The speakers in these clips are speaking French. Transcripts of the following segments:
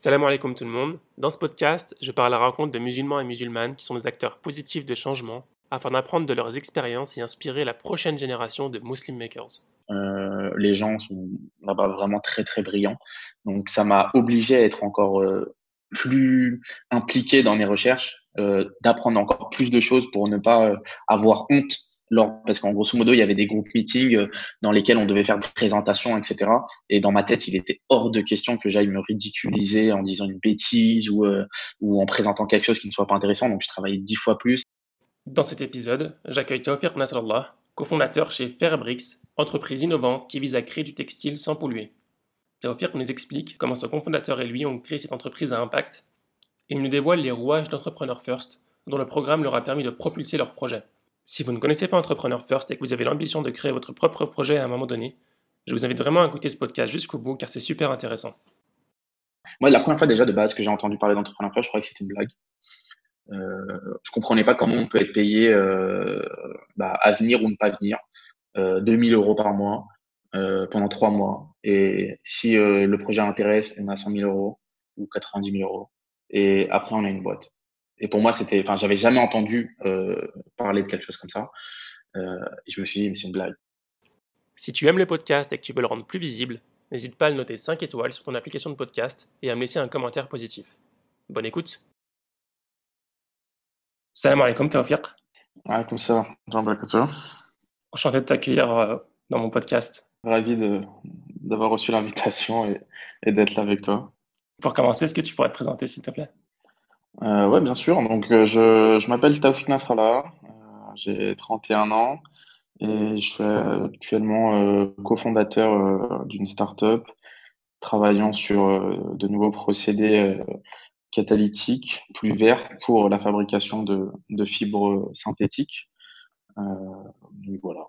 Salam alaikum tout le monde. Dans ce podcast, je parle à la rencontre de musulmans et musulmanes qui sont des acteurs positifs de changement afin d'apprendre de leurs expériences et inspirer la prochaine génération de Muslim Makers. Euh, les gens sont là-bas vraiment très très brillants. Donc ça m'a obligé à être encore euh, plus impliqué dans mes recherches, euh, d'apprendre encore plus de choses pour ne pas avoir honte parce qu'en grosso modo, il y avait des groupes meetings euh, dans lesquels on devait faire des présentations, etc. Et dans ma tête, il était hors de question que j'aille me ridiculiser en disant une bêtise ou, euh, ou en présentant quelque chose qui ne soit pas intéressant. Donc, je travaillais dix fois plus. Dans cet épisode, j'accueille Taufir Nasrallah, cofondateur chez Fairbricks, entreprise innovante qui vise à créer du textile sans polluer. Taufir nous explique comment son cofondateur et lui ont créé cette entreprise à impact il nous dévoile les rouages d'Entrepreneur First, dont le programme leur a permis de propulser leur projet. Si vous ne connaissez pas Entrepreneur First et que vous avez l'ambition de créer votre propre projet à un moment donné, je vous invite vraiment à écouter ce podcast jusqu'au bout car c'est super intéressant. Moi, la première fois déjà de base que j'ai entendu parler d'Entrepreneur First, je croyais que c'était une blague. Euh, je comprenais pas comment on peut être payé euh, bah, à venir ou ne pas venir, euh, 2000 euros par mois euh, pendant trois mois. Et si euh, le projet intéresse, on a 100 000 euros ou 90 000 euros. Et après, on a une boîte. Et pour moi, c'était, enfin, j'avais jamais entendu euh, parler de quelque chose comme ça. Euh, et je me suis dit, mais c'est une blague. Si tu aimes le podcast et que tu veux le rendre plus visible, n'hésite pas à le noter 5 étoiles sur ton application de podcast et à me laisser un commentaire positif. Bonne écoute. Salam alaikum, Tawfiq. Alaikum salam. Enchanté de t'accueillir euh, dans mon podcast. Ravi de, d'avoir reçu l'invitation et, et d'être là avec toi. Pour commencer, est-ce que tu pourrais te présenter, s'il te plaît? Euh, ouais, bien sûr. Donc, euh, je, je m'appelle Taoufik Nasrallah. Euh, j'ai 31 ans et je suis actuellement euh, cofondateur euh, d'une start-up travaillant sur de nouveaux procédés catalytiques plus verts pour la fabrication de, de fibres synthétiques. voilà.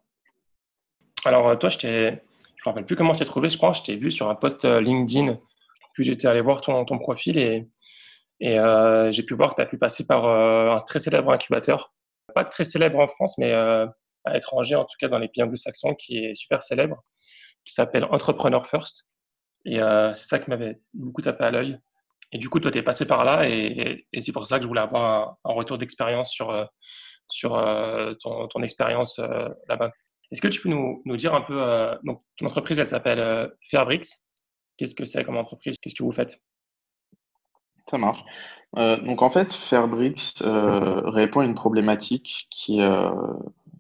Alors, toi, je t'ai, je me rappelle plus comment je t'ai trouvé, je pense, je t'ai vu sur un post LinkedIn, puis j'étais allé voir ton, ton profil et et euh, j'ai pu voir que tu as pu passer par euh, un très célèbre incubateur, pas très célèbre en France, mais euh, à l'étranger, en tout cas dans les pays anglo-saxons, qui est super célèbre, qui s'appelle Entrepreneur First. Et euh, c'est ça qui m'avait beaucoup tapé à l'œil. Et du coup, toi, tu es passé par là, et, et c'est pour ça que je voulais avoir un, retour d'expérience sur, euh, sur euh, ton, ton expérience là-bas. Est-ce que tu peux nous, nous dire un peu, donc ton entreprise, elle s'appelle Fairbricks. Qu'est-ce que c'est comme entreprise? Qu'est-ce que vous faites? Ça marche. Euh, donc en fait, Fairbricks euh, répond à une problématique qui est euh,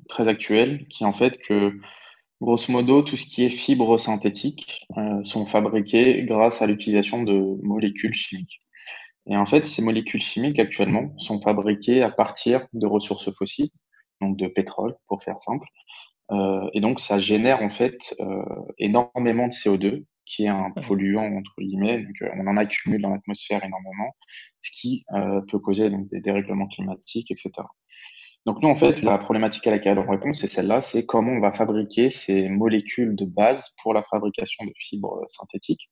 très actuelle, qui est en fait que grosso modo, tout ce qui est fibres synthétiques sont fabriquées grâce à l'utilisation de molécules chimiques. Et en fait, ces molécules chimiques actuellement sont fabriquées à partir de ressources fossiles, donc de pétrole, pour faire simple. Et donc, ça génère en fait énormément de CO2 qui est un polluant entre guillemets. Donc, euh, on en accumule dans l'atmosphère énormément, ce qui euh, peut causer donc, des dérèglements climatiques, etc. Donc nous, en fait, la problématique à laquelle on répond, c'est celle-là, c'est comment on va fabriquer ces molécules de base pour la fabrication de fibres synthétiques.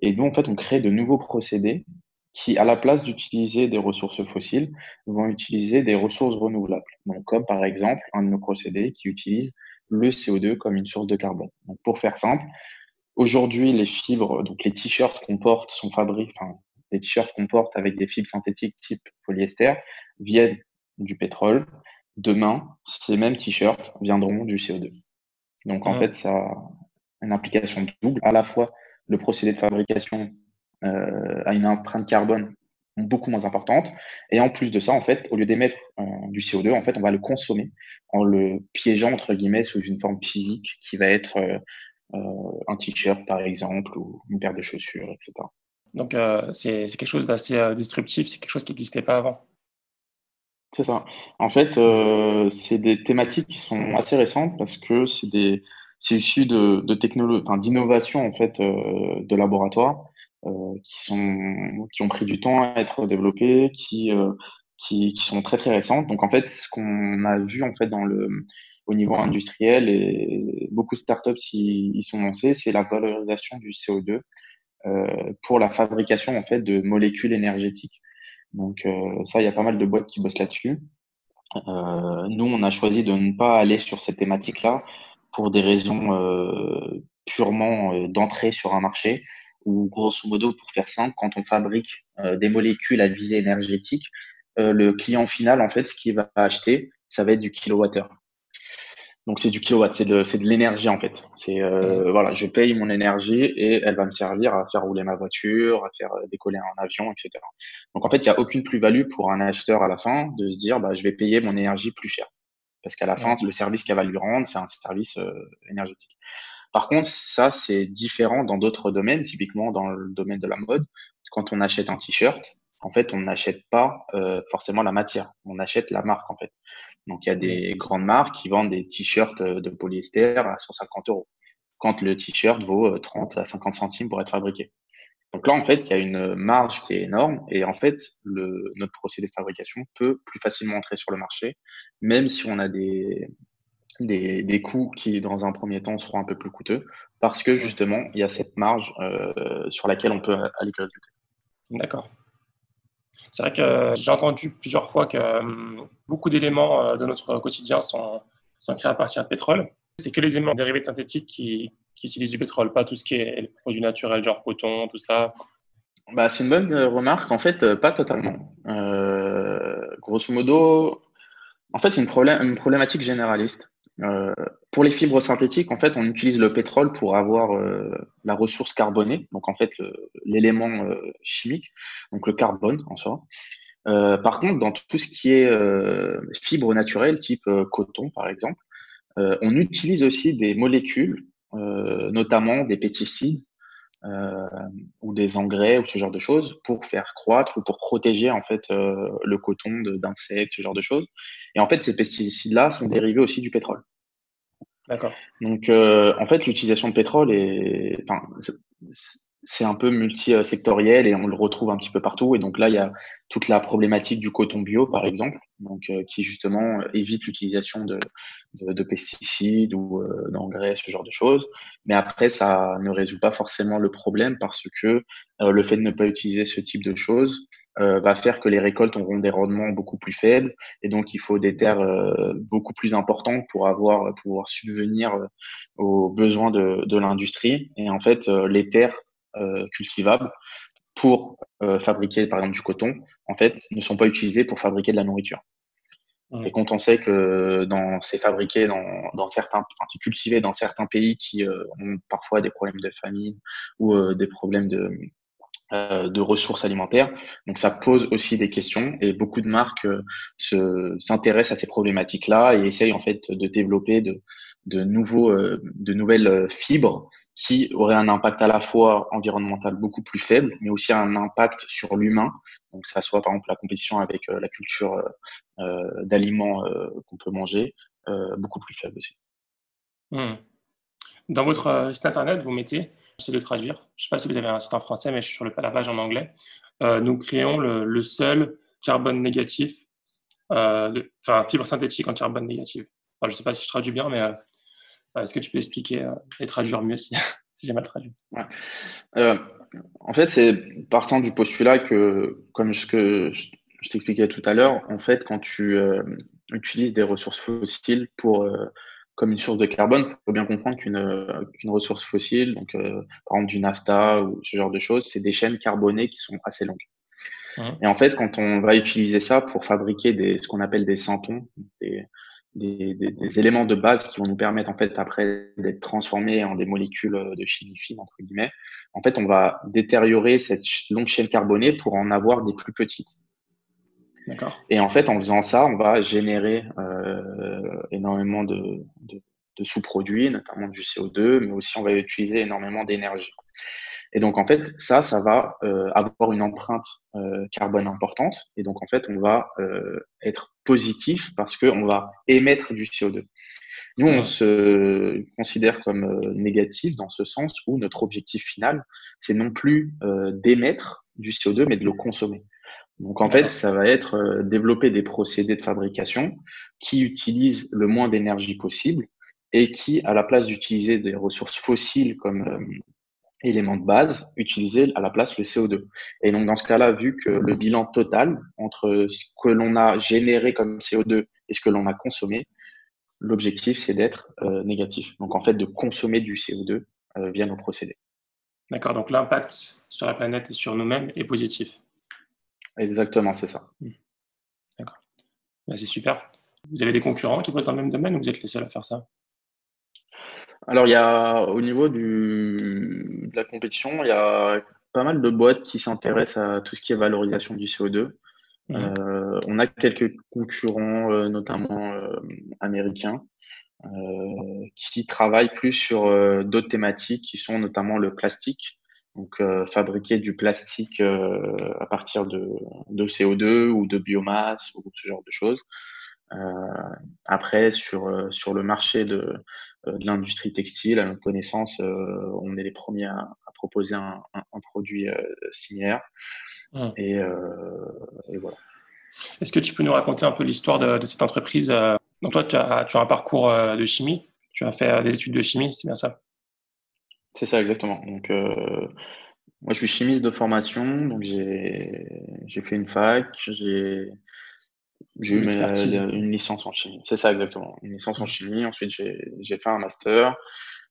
Et nous, en fait, on crée de nouveaux procédés qui, à la place d'utiliser des ressources fossiles, vont utiliser des ressources renouvelables. Donc, comme par exemple un de nos procédés qui utilise le CO2 comme une source de carbone. Donc, pour faire simple, Aujourd'hui, les fibres, donc les t-shirts qu'on porte sont fabriqués, enfin, les t-shirts qu'on porte avec des fibres synthétiques type polyester viennent du pétrole. Demain, ces mêmes t-shirts viendront du CO2. Donc, en fait, ça a une implication double. À la fois, le procédé de fabrication euh, a une empreinte carbone beaucoup moins importante. Et en plus de ça, en fait, au lieu d'émettre euh, du CO2, en fait, on va le consommer en le piégeant, entre guillemets, sous une forme physique qui va être euh, euh, un t-shirt par exemple ou une paire de chaussures, etc. Donc euh, c'est quelque chose d'assez euh, disruptif, c'est quelque chose qui n'existait pas avant. C'est ça. En fait, euh, c'est des thématiques qui sont assez récentes parce que c'est des c'est issu de, de technologie, enfin d'innovation en fait euh, de laboratoire euh, qui sont qui ont pris du temps à être développés, qui qui, qui sont très très récentes. Donc en fait, ce qu'on a vu en fait dans le au niveau industriel et beaucoup de startups y, sont lancées, c'est la valorisation du CO2 euh, pour la fabrication en fait de molécules énergétiques. Donc euh, ça, il y a pas mal de boîtes qui bossent là-dessus. Euh, nous, on a choisi de ne pas aller sur cette thématique-là pour des raisons purement d'entrée sur un marché ou grosso modo, pour faire simple, quand on fabrique des molécules à visée énergétique, le client final, en fait, ce qu'il va acheter, ça va être du kilowattheure. Donc c'est du kilowatt, c'est de, c'est de l'énergie en fait. C'est euh, voilà, je paye mon énergie et elle va me servir à faire rouler ma voiture, à faire euh, décoller un avion, etc. Donc en fait, il n'y a aucune plus-value pour un acheteur à la fin de se dire bah je vais payer mon énergie plus cher parce qu'à la fin le service qu'elle va lui rendre c'est un service euh, énergétique. Par contre, ça c'est différent dans d'autres domaines, typiquement dans le domaine de la mode. Quand on achète un t-shirt, en fait, on n'achète pas euh, forcément la matière, on achète la marque en fait. Donc il y a des grandes marques qui vendent des t-shirts euh, de polyester à 150 euros, quand le t-shirt vaut 30 euh, à 50 centimes pour être fabriqué. Donc là, en fait, il y a une marge qui est énorme et en fait, le, notre procédé de fabrication peut plus facilement entrer sur le marché, même si on a des, des, des coûts qui, dans un premier temps, seront un peu plus coûteux, parce que justement, il y a cette marge euh, sur laquelle on peut aller gratuiter. D'accord. C'est vrai que j'ai entendu plusieurs fois que euh, beaucoup d'éléments euh, de notre quotidien sont, sont, créés à partir de pétrole. C'est que les éléments dérivés de synthétique qui, utilisent du pétrole, pas tout ce qui est produit naturel, genre coton, tout ça. Bah, c'est une bonne euh, remarque. En fait, pas totalement. grosso modo, en fait, c'est une problématique généraliste. Euh, pour les fibres synthétiques, en fait, on utilise le pétrole pour avoir euh, la ressource carbonée, donc en fait l'élément euh, chimique, donc le carbone en soi. par contre, dans tout ce qui est fibres naturelles, type coton par exemple, on utilise aussi des molécules, notamment des pesticides ou des engrais ou ce genre de choses pour faire croître ou pour protéger en fait le coton d'insectes, ce genre de choses. Et en fait, ces pesticides-là sont dérivés aussi du pétrole. D'accord. Donc, euh, en fait, l'utilisation de pétrole est, enfin, c'est un peu multisectoriel et on le retrouve un petit peu partout. Et donc là, il y a toute la problématique du coton bio, par exemple, donc euh, qui justement évite l'utilisation de, de, de, pesticides ou euh, d'engrais, ce genre de choses. Mais après, ça ne résout pas forcément le problème parce que le fait de ne pas utiliser ce type de choses euh, va faire que les récoltes auront des rendements beaucoup plus faibles et donc il faut des terres euh, beaucoup plus importantes pour avoir pouvoir subvenir euh, aux besoins de l'industrie et en fait les terres cultivables pour fabriquer par exemple du coton en fait ne sont pas utilisées pour fabriquer de la nourriture. Mmh. Et quand on sait que dans c'est fabriqué dans, dans certains, enfin, c'est cultivé dans certains pays qui ont parfois des problèmes de famine ou des problèmes de euh, de ressources alimentaires. Donc ça pose aussi des questions et beaucoup de marques euh, s'intéressent à ces problématiques-là et essayent en fait de développer de, de, nouveaux, euh, de nouvelles fibres qui auraient un impact à la fois environnemental beaucoup plus faible, mais aussi un impact sur l'humain. Donc ça soit par exemple la compétition avec la culture d'aliments qu'on peut manger, beaucoup plus faible aussi. Hmm. Dans votre site internet, vous mettez J'essaie de traduire. Je ne sais pas si vous avez un site en français, mais je suis sur le, la page en anglais. Euh, nous créons le, seul carbone négatif, euh, enfin, fibre synthétique en carbone négatif. je ne sais pas si je traduis bien, mais euh, est-ce que tu peux expliquer et traduire mieux si, j'ai mal traduit? En fait, c'est partant du postulat que, comme ce que je, je t'expliquais tout à l'heure, en fait, quand tu utilises des ressources fossiles pour comme une source de carbone, il faut bien comprendre qu'une ressource fossile, donc euh, par exemple du nafta ou ce genre de choses, c'est des chaînes carbonées qui sont assez longues. Et en fait, quand on va utiliser ça pour fabriquer des, ce qu'on appelle des syntons, des, des, des, éléments de base qui vont nous permettre en fait après d'être transformés en des molécules de chimie fine entre guillemets, en fait, on va détériorer cette longue chaîne carbonée pour en avoir des plus petites. Et en fait, en faisant ça, on va générer euh, énormément de, de, de sous-produits, notamment du CO2, mais aussi on va utiliser énormément d'énergie. Et donc en fait, ça, ça va euh, avoir une empreinte euh, carbone importante. Et donc en fait, on va euh, être positif parce qu'on va émettre du CO2. Nous, on se considère comme euh, négatif dans ce sens où notre objectif final, c'est non plus euh, d'émettre du CO2, mais de le consommer. Donc en fait, ça va être euh, développer des procédés de fabrication qui utilisent le moins d'énergie possible et qui, à la place d'utiliser des ressources fossiles comme euh, élément de base, utiliser à la place le CO2. Et donc dans ce cas-là, vu que le bilan total entre ce que l'on a généré comme CO2 et ce que l'on a consommé, l'objectif c'est d'être euh, négatif. Donc en fait de consommer du CO2 via nos procédés. D'accord, donc l'impact sur la planète et sur nous-mêmes est positif. Exactement, c'est ça. Hmm. D'accord. Bah, c'est super. Vous avez des concurrents qui bossent dans le même domaine ou vous êtes les seuls à faire ça? Alors, il y a au niveau du, de la compétition, il y a pas mal de boîtes qui s'intéressent à tout ce qui est valorisation du CO2. Mmh. Euh, on a quelques concurrents, euh, notamment euh, américains, qui travaillent plus sur d'autres thématiques qui sont notamment le plastique. Donc, fabriquer du plastique à partir de, de, CO2 ou de biomasse ou ce genre de choses. Après, sur, sur le marché de, de l'industrie textile, à notre connaissance, on est les premiers à, proposer un, un, produit similaire. Mmh. Et, et voilà. Est-ce que tu peux nous raconter un peu l'histoire de, cette entreprise euh, Donc toi, tu as, tu as, un parcours euh, de chimie, tu as fait euh, des études de chimie, c'est bien ça? C'est ça, exactement. Donc, moi, je suis chimiste de formation, donc j'ai fait une fac, j'ai eu une, une, licence en chimie. C'est ça, exactement. Une licence en chimie. Ensuite, j'ai fait un master.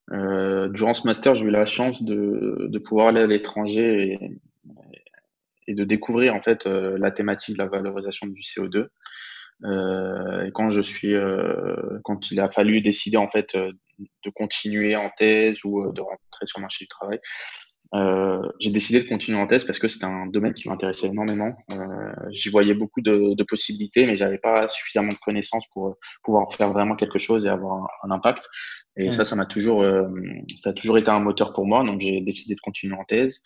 durant ce master, j'ai eu la chance de, de pouvoir aller à l'étranger et, et de découvrir en fait euh, la thématique de la valorisation du CO2. Euh, et quand je suis, euh, quand il a fallu décider en fait de continuer en thèse ou de rentrer sur le marché du travail, euh, j'ai décidé de continuer en thèse parce que c'était un domaine qui m'intéressait énormément. Euh, J'y voyais beaucoup de, de possibilités, mais j'avais pas suffisamment de connaissances pour pouvoir faire vraiment quelque chose et avoir un, impact. Et ça, ça m'a toujours, euh, ça a toujours été un moteur pour moi. Donc j'ai décidé de continuer en thèse.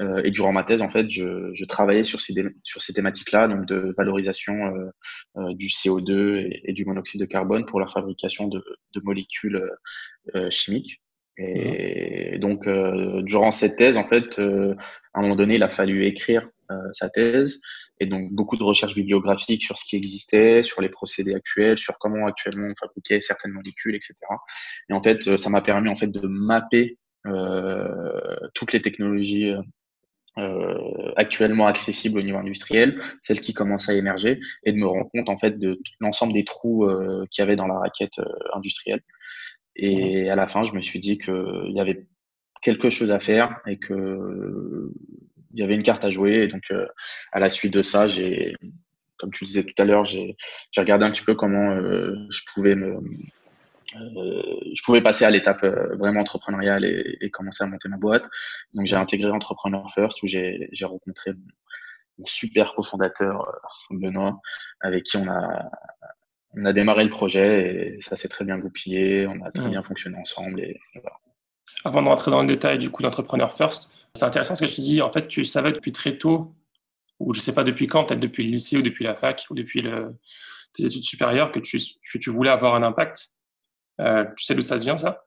Euh, et durant ma thèse, en fait, je, je travaillais sur ces, sur ces thématiques-là, donc de valorisation euh, euh, du CO2 et, et, du monoxyde de carbone pour la fabrication de, de molécules chimiques. Et donc, euh, durant cette thèse, en fait, euh, à un moment donné, il a fallu écrire euh, sa thèse. Et donc, beaucoup de recherches bibliographiques sur ce qui existait, sur les procédés actuels, sur comment actuellement on fabriquait certaines molécules, etc. Et en fait, ça m'a permis en fait de mapper toutes les technologies actuellement accessibles au niveau industriel, celles qui commencent à émerger, et de me rendre compte en fait de l'ensemble des trous qu'il y avait dans la raquette industrielle. Et à la fin, je me suis dit qu'il y avait quelque chose à faire et que il y avait une carte à jouer. Et donc, euh, à la suite de ça, j'ai, comme tu le disais tout à l'heure, j'ai regardé un petit peu comment euh, je pouvais me, euh, je pouvais passer à l'étape vraiment entrepreneuriale et, et, commencer à monter ma boîte. Donc, j'ai intégré Entrepreneur First où j'ai rencontré mon super cofondateur Benoît, avec qui on a on a démarré le projet et ça s'est très bien goupillé, on a très mm. bien fonctionné ensemble. Et Avant de rentrer dans le détail du coup d'Entrepreneur First, c'est intéressant ce que tu dis. En fait, tu savais depuis très tôt, ou je sais pas depuis quand, peut-être depuis le lycée ou depuis la fac ou depuis le, tes études supérieures, que tu, que tu voulais avoir un impact. Euh, tu sais d'où ça se vient ça?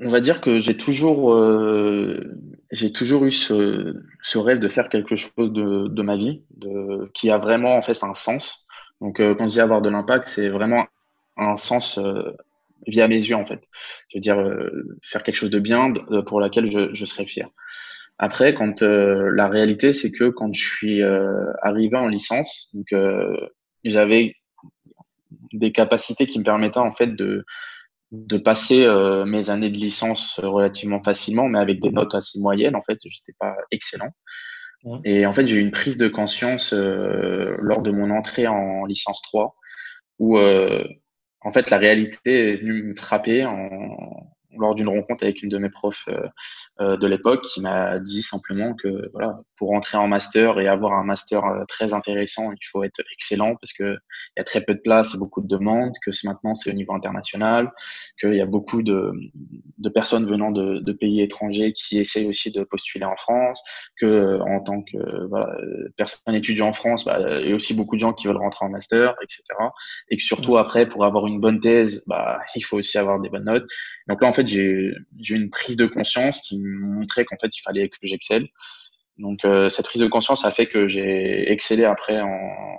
On va dire que j'ai toujours, euh, j'ai toujours eu ce, ce, rêve de faire quelque chose de, de ma vie, de, qui a vraiment en fait un sens. Donc, euh, quand je dis avoir de l'impact, c'est vraiment un sens euh, via mes yeux, en fait. Je veux dire, euh, faire quelque chose de bien pour laquelle je, je serais fier. Après, quand la réalité, c'est que quand je suis arrivé en licence, donc j'avais des capacités qui me permettaient en fait de de passer mes années de licence relativement facilement, mais avec des notes assez moyennes. En fait, j'étais pas excellent. Et en fait, j'ai eu une prise de conscience euh, lors de mon entrée en licence 3 où euh, en fait la réalité est venue me frapper lors d'une rencontre avec une de mes profs euh, de l'époque qui m'a dit simplement que voilà, pour entrer en master et avoir un master euh, très intéressant, il faut être excellent parce que il y a très peu de place et beaucoup de demandes, que maintenant c'est au niveau international, qu'il y a beaucoup de, de personnes venant de, de, pays étrangers qui essayent aussi de postuler en France, que en tant que voilà, personne étudiant en France, bah, il y a aussi beaucoup de gens qui veulent rentrer en master, etc. Et que surtout après, pour avoir une bonne thèse, bah, il faut aussi avoir des bonnes notes. Donc là, en fait, j'ai eu une prise de conscience qui montrait qu'en fait, il fallait que j'excelle. Donc, euh, cette prise de conscience a fait que j'ai excellé après en,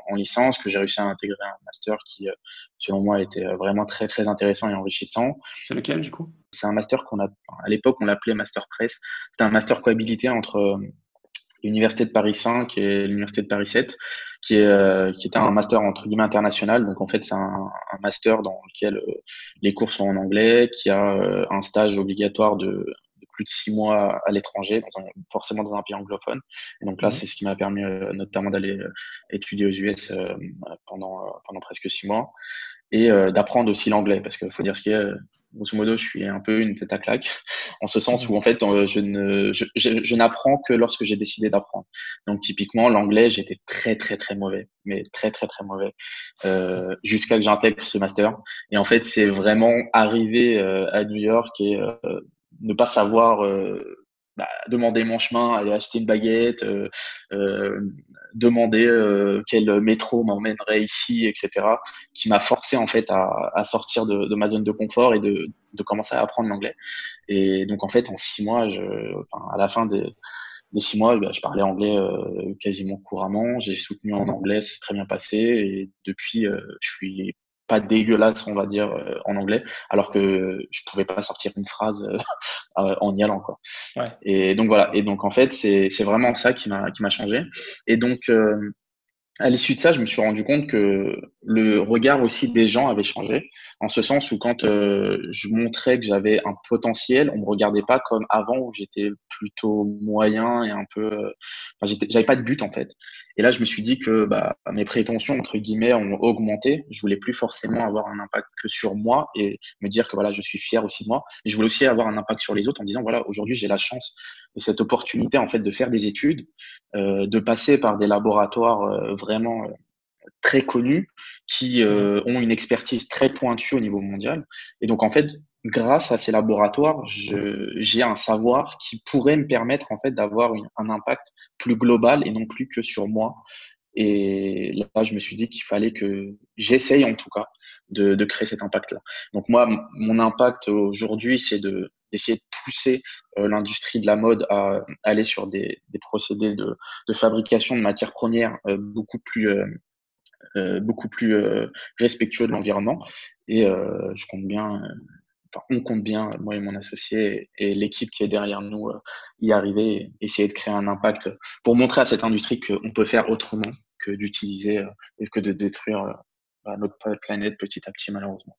en, licence, que j'ai réussi à intégrer un master qui, euh, selon moi, était vraiment très, très intéressant et enrichissant. C'est lequel, du coup? C'est un master qu'on a, à l'époque, on l'appelait Master Press. C'était un master cohabilité entre l'Université de Paris 5 et l'Université de Paris 7, qui, est, euh, qui était un master entre guillemets international. Donc en fait, c'est un, un, master dans lequel euh, les cours sont en anglais, qui a euh, un stage obligatoire de plus de six mois à l'étranger, forcément dans un pays anglophone. Et donc là, mmh. c'est ce qui m'a permis notamment d'aller étudier aux US pendant, pendant presque six mois et d'apprendre aussi l'anglais, parce qu'il faut dire ce qu'il y a grosso modo, je suis un peu une tête à claque, en ce sens où en fait, euh, je ne, je, je, n'apprends que lorsque j'ai décidé d'apprendre. Donc typiquement, l'anglais, j'étais très très très mauvais, mais très très très mauvais, euh, jusqu'à que j'intègre ce master. Et en fait, c'est vraiment arriver euh, à New York et euh, ne pas savoir bah, demander mon chemin, aller acheter une baguette, euh, euh, demander euh, quel métro m'emmènerait ici, etc., qui m'a forcé en fait à, à sortir de, de, ma zone de confort et de, de commencer à apprendre l'anglais. Et donc en fait, en six mois, je, enfin, à la fin des, des six mois, bah, je parlais anglais euh, quasiment couramment. J'ai soutenu en anglais, c'est très bien passé. Et depuis, euh, je suis pas dégueulasse, on va dire, euh, en anglais, alors que je pouvais pas sortir une phrase euh, euh, en y allant, quoi. Ouais. Et donc voilà. Et donc en fait, c'est c'est vraiment ça qui m'a qui m'a changé. Et donc à l'issue de ça, je me suis rendu compte que le regard aussi des gens avait changé, en ce sens où quand je montrais que j'avais un potentiel, on me regardait pas comme avant où j'étais plutôt moyen et un peu, enfin, j'avais pas de but en fait. Et là, je me suis dit que bah, mes prétentions, entre guillemets, ont augmenté. Je voulais plus forcément avoir un impact que sur moi et me dire que voilà, je suis fier aussi de moi. Mais je voulais aussi avoir un impact sur les autres en disant, voilà, aujourd'hui, j'ai la chance et cette opportunité, en fait, de faire des études, euh, de passer par des laboratoires euh, vraiment euh, très connus qui euh, ont une expertise très pointue au niveau mondial. Et donc, en fait, grâce à ces laboratoires, j'ai un savoir qui pourrait me permettre en fait d'avoir un impact plus global et non plus que sur moi. Et là, je me suis dit qu'il fallait que j'essaye en tout cas de, de créer cet impact-là. Donc moi, mon impact aujourd'hui, c'est de d'essayer de pousser euh, l'industrie de la mode à, aller sur des, des procédés de, de, fabrication de matières premières euh, beaucoup plus euh, beaucoup plus respectueux de l'environnement. Et je compte bien enfin, on compte bien, moi et mon associé et, l'équipe qui est derrière nous, euh, y arriver, essayer de créer un impact pour montrer à cette industrie qu'on peut faire autrement que d'utiliser euh, et que de détruire euh, bah, notre planète petit à petit, malheureusement.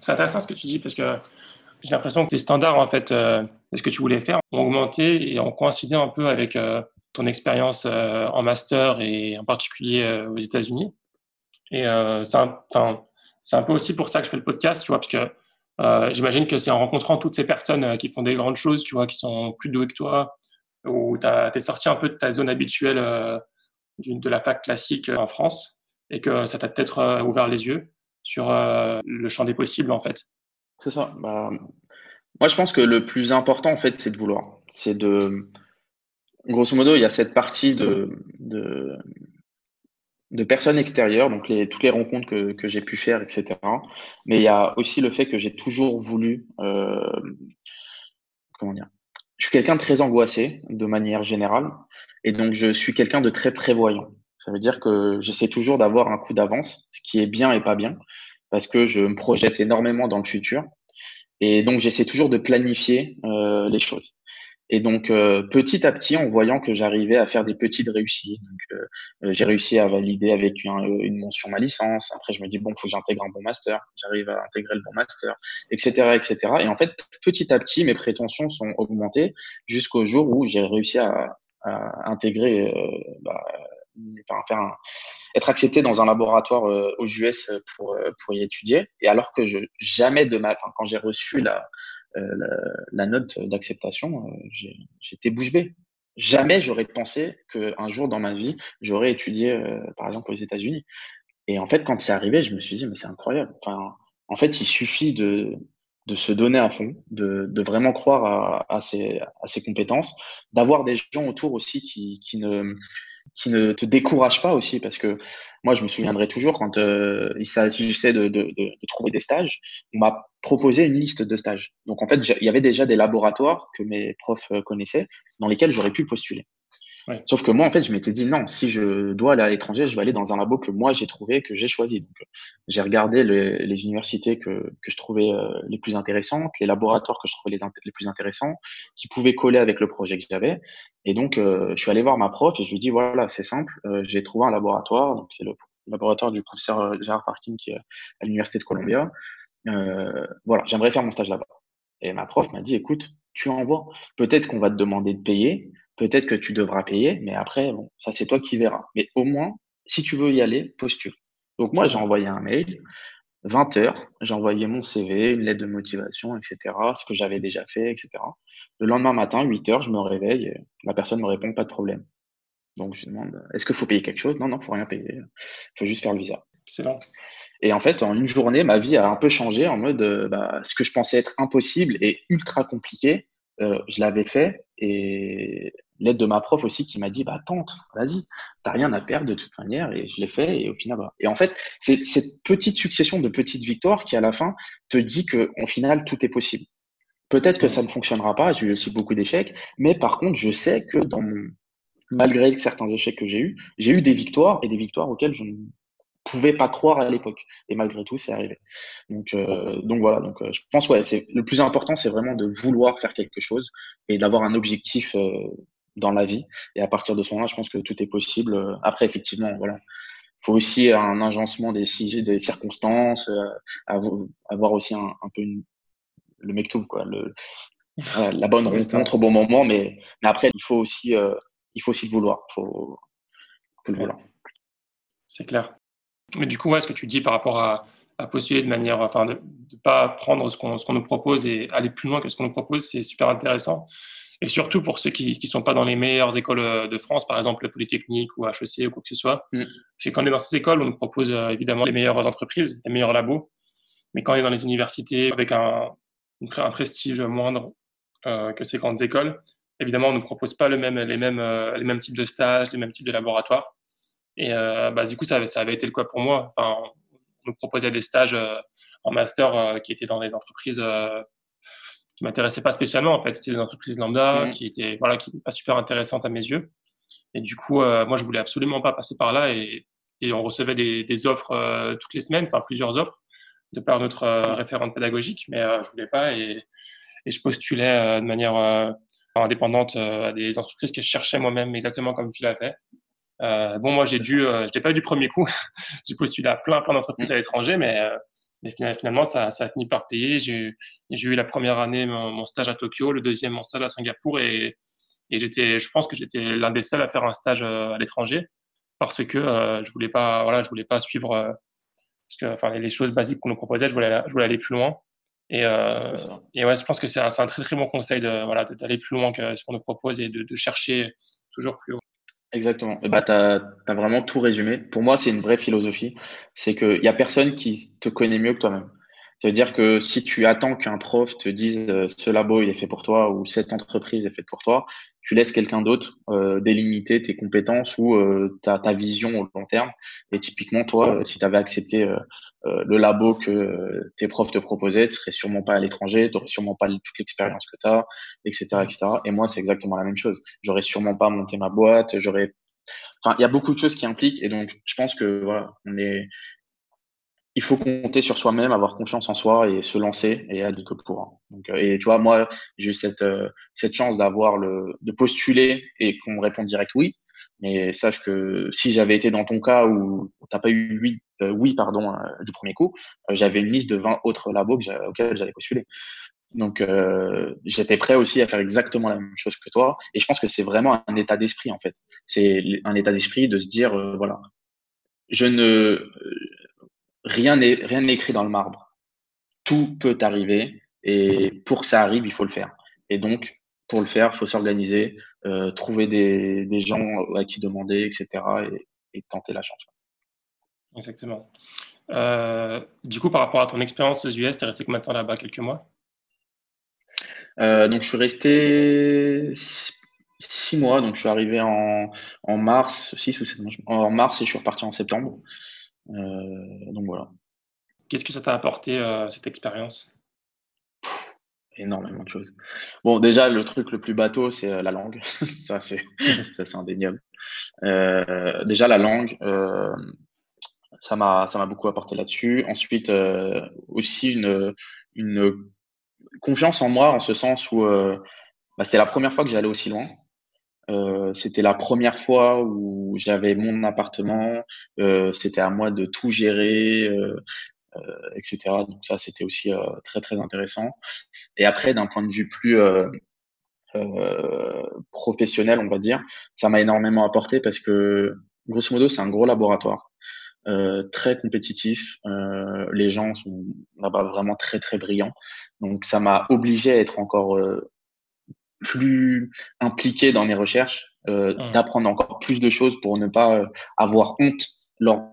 C'est intéressant ce que tu dis parce que j'ai l'impression que tes standards, en fait, de ce que tu voulais faire ont augmenté et ont coïncidé un peu avec ton expérience en master et en particulier aux États-Unis. Et c'est un, peu aussi pour ça que je fais le podcast, tu vois, parce que euh, j'imagine que c'est en rencontrant toutes ces personnes euh, qui font des grandes choses, tu vois, qui sont plus douées que toi, où tu es sorti un peu de ta zone habituelle euh, de la fac classique en France, et que ça t'a peut-être ouvert les yeux sur le champ des possibles, en fait. C'est ça. Bah, moi, je pense que le plus important, en fait, c'est de vouloir. C'est de. Grosso modo, il y a cette partie de, personnes extérieures, donc toutes les rencontres que, que j'ai pu faire, etc. Mais il y a aussi le fait que j'ai toujours voulu, euh, comment dire, je suis quelqu'un de très angoissé de manière générale, et donc je suis quelqu'un de très prévoyant. Ça veut dire que j'essaie toujours d'avoir un coup d'avance, ce qui est bien et pas bien, parce que je me projette énormément dans le futur, et donc j'essaie toujours de planifier euh, les choses. Et donc, euh, petit à petit, en voyant que j'arrivais à faire des petites réussites, euh, euh, j'ai réussi à valider avec une mention ma licence. Après, je me dis, bon, faut que j'intègre un bon master. J'arrive à intégrer le bon master, etc., etc. Et en fait, petit à petit, mes prétentions sont augmentées jusqu'au jour où j'ai réussi à, à intégrer, bah, enfin, faire un, être accepté dans un laboratoire aux US pour, pour y étudier. Et alors que je, jamais de ma, enfin, quand j'ai reçu la, euh, la, note d'acceptation, euh, j'étais bouche bée. Jamais j'aurais pensé qu'un jour dans ma vie, j'aurais étudié, euh, par exemple, aux États-Unis. Et en fait, quand c'est arrivé, je me suis dit, mais c'est incroyable. Enfin, en fait, il suffit de, de se donner à fond, de, de vraiment croire à, à, ses, à ses compétences, d'avoir des gens autour aussi qui, qui, ne, qui ne te découragent pas aussi, parce que moi, je me souviendrai toujours quand euh, il s'agissait de, de, de, trouver des stages, on m'a proposé une liste de stages. Donc, en fait, il y avait déjà des laboratoires que mes profs euh, connaissaient dans lesquels j'aurais pu postuler. Sauf que moi, en fait, je m'étais dit non, si je dois aller à l'étranger, je vais aller dans un labo que moi j'ai trouvé, que j'ai choisi. Donc, j'ai regardé les, universités que, que, je trouvais euh, les plus intéressantes, les laboratoires que je trouvais les, les, plus intéressants, qui pouvaient coller avec le projet que j'avais. Et donc, euh, je suis allé voir ma prof et je lui dis voilà, c'est simple, euh, j'ai trouvé un laboratoire, donc c'est le laboratoire du professeur Gérard Parkin qui est à l'université de Columbia. voilà, j'aimerais faire mon stage là-bas. Et ma prof m'a dit écoute, tu envoies. Peut-être qu'on va te demander de payer, peut-être que tu devras payer, mais après, bon, ça c'est toi qui verras. Mais au moins, si tu veux y aller, postule. Donc moi, j'ai envoyé un mail, 20 heures, j'ai envoyé mon CV, une lettre de motivation, etc., ce que j'avais déjà fait, etc. Le lendemain matin, 8 heures, je me réveille, la personne me répond pas de problème. Donc je demande, est-ce qu'il faut payer quelque chose? Non, non, faut rien payer, il faut juste faire le visa. Excellent. Et en fait, en une journée, ma vie a un peu changé en mode, euh, bah, ce que je pensais être impossible et ultra compliqué, euh, je l'avais fait. Et l'aide de ma prof aussi qui m'a dit, bah, tente, vas-y, t'as rien à perdre de toute manière. Et je l'ai fait. Et au final, voilà. Et en fait, c'est cette petite succession de petites victoires qui, à la fin, te dit que, au final, tout est possible. Peut-être que ça ne fonctionnera pas. J'ai eu aussi beaucoup d'échecs. Mais par contre, je sais que dans mon, malgré certains échecs que j'ai eus, j'ai eu des victoires et des victoires auxquelles je ne pouvais pas croire à l'époque. Et malgré tout, c'est arrivé. Donc, euh, voilà. Donc, euh, je pense ouais, c'est le plus important, c'est vraiment de vouloir faire quelque chose et d'avoir un objectif euh, dans la vie. Et à partir de ce moment-là, je pense que tout est possible. Après, effectivement, voilà. Faut aussi un agencement des, des circonstances, avoir aussi un, un peu une, le mec tout, quoi, le, la bonne rencontre au bon moment. Mais, mais après, il faut aussi, il faut aussi le vouloir. Faut, faut le vouloir. C'est clair. Mais du coup, ouais, ce que tu dis par rapport à, postuler de manière, enfin, de ne pas prendre ce qu'on nous propose et aller plus loin que ce qu'on nous propose, c'est super intéressant. Et surtout pour ceux qui ne sont pas dans les meilleures écoles euh, de France, par exemple le Polytechnique ou HEC ou quoi que ce soit. Mm. Parce quand on est dans ces écoles, on nous propose euh, évidemment les meilleures entreprises, les meilleurs labos. Mais quand on est dans les universités avec un, un prestige moindre euh, que ces grandes écoles, évidemment, on ne nous propose pas le même, les, mêmes, les mêmes types de stages, les mêmes types de laboratoires. Et euh, bah, du coup, ça, ça, avait été le cas pour moi. Enfin, on nous proposait des stages en master qui étaient dans des entreprises qui m'intéressaient pas spécialement. En fait, c'était des entreprises lambda mmh. qui étaient voilà, qui pas super intéressantes à mes yeux. Et du coup, moi, je voulais absolument pas passer par là. Et, et on recevait des, des offres toutes les semaines, enfin plusieurs offres, de par notre référente pédagogique, mais je voulais pas. Et, et je postulais de manière indépendante à des entreprises que je cherchais moi-même, exactement comme tu l'as fait. Euh, bon, moi, j'ai dû, euh, je l'ai pas eu du premier coup. j'ai postulé à plein, plein d'entreprises à l'étranger, mais, euh, mais, finalement, ça, ça, a fini par payer. J'ai eu la première année mon, stage à Tokyo, le deuxième mon stage à Singapour, et, et j'étais, je pense que j'étais l'un des seuls à faire un stage à l'étranger parce que je voulais pas, voilà, je voulais pas suivre, parce que, enfin, les choses basiques qu'on nous proposait, je voulais, je voulais aller plus loin. Et, et ouais, je pense que c'est un, un, très très bon conseil de voilà d'aller plus loin que ce qu'on nous propose et de, de chercher toujours plus haut. Exactement. bah, tu as, vraiment tout résumé. Pour moi, c'est une vraie philosophie. C'est qu'il n'y a personne qui te connaît mieux que toi-même. Ça veut dire que si tu attends qu'un prof te dise euh, ce labo il est fait pour toi ou cette entreprise est faite pour toi, tu laisses quelqu'un d'autre euh, délimiter tes compétences ou euh, ta, ta, vision au long terme. Et typiquement, toi, si tu avais accepté le labo que tes profs te proposaient, tu serais sûrement pas à l'étranger, tu n'aurais sûrement pas toute l'expérience que tu as, etc., etc. Et moi, c'est exactement la même chose. J'aurais sûrement pas monté ma boîte, j'aurais Enfin, il y a beaucoup de choses qui impliquent et donc je pense que voilà, on est il faut compter sur soi-même, avoir confiance en soi et se lancer et aller que pour. Donc, euh, et tu vois, moi, j'ai eu cette, euh, cette chance d'avoir le, de postuler et qu'on me réponde direct oui. Mais sache que si j'avais été dans ton cas où t'as pas eu oui, euh, oui pardon, du premier coup, j'avais une liste de 20 autres labos auxquels j'allais postuler. Donc, j'étais prêt aussi à faire exactement la même chose que toi. Et je pense que c'est vraiment un état d'esprit, en fait. C'est un état d'esprit de se dire, voilà, je ne, rien n'est rien n'est écrit dans le marbre. Tout peut arriver et pour que ça arrive, il faut le faire. Et donc, pour le faire, il faut s'organiser, euh, trouver des, des, gens à qui demander, etc. Et, tenter la chance. Exactement. Euh, du coup, par rapport à ton expérience aux US, tu es resté combien de temps là-bas? Quelques mois? Euh, Donc, je suis resté six, mois. Donc, je suis arrivé en, en mars, six ou sept mois, en mars et je suis reparti en septembre. Euh, donc voilà. Qu'est-ce que ça t'a apporté cette expérience? Énormément de choses. Bon, déjà, le truc le plus bateau, c'est la langue. ça, c'est indéniable. Déjà, la langue, euh, ça m'a beaucoup apporté là-dessus. Ensuite, aussi une, une confiance en moi, en ce sens où bah, c'était la première fois que j'allais aussi loin. Euh, c'était la première fois où j'avais mon appartement, euh, c'était à moi de tout gérer, euh, euh etc. Donc ça, c'était aussi euh, très très intéressant. Et après, d'un point de vue plus euh, professionnel, on va dire, ça m'a énormément apporté parce que, grosso modo, c'est un gros laboratoire, euh, très compétitif. Euh, les gens sont là-bas vraiment très, très brillants. Donc, ça m'a obligé à être encore euh, plus impliqué dans mes recherches, euh, mmh. d'apprendre encore plus de choses pour ne pas euh, avoir honte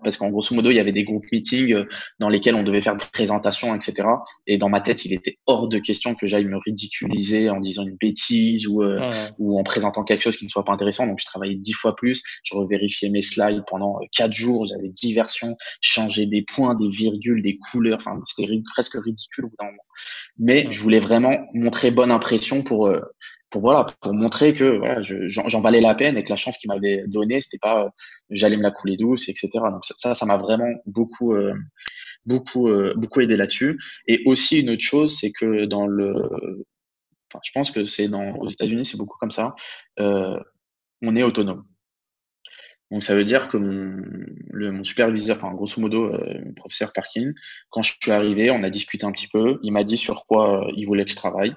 parce qu'en grosso modo, il y avait des groupes meetings euh, dans lesquels on devait faire des présentations, etc. Et dans ma tête, il était hors de question que j'aille me ridiculiser en disant une bêtise ou, euh, ou en présentant quelque chose qui ne soit pas intéressant. Donc, je travaillais dix fois plus. Je revérifiais mes slides pendant euh, quatre jours. J'avais dix versions, changer des points, des virgules, des couleurs. Enfin, c'était presque ridicule au bout d'un moment. Mais je voulais vraiment montrer bonne impression pour pour voilà pour montrer que voilà j'en valais la peine et que la chance qu'il m'avait donnée c'était pas j'allais me la couler douce etc donc ça ça m'a vraiment beaucoup euh, beaucoup euh, beaucoup aidé là-dessus et aussi une autre chose c'est que dans le enfin je pense que c'est dans aux États-Unis c'est beaucoup comme ça euh, on est autonome donc ça veut dire que mon, le, mon superviseur, enfin grosso modo, euh, professeur Parkin, quand je suis arrivé, on a discuté un petit peu. Il m'a dit sur quoi il voulait que je travaille.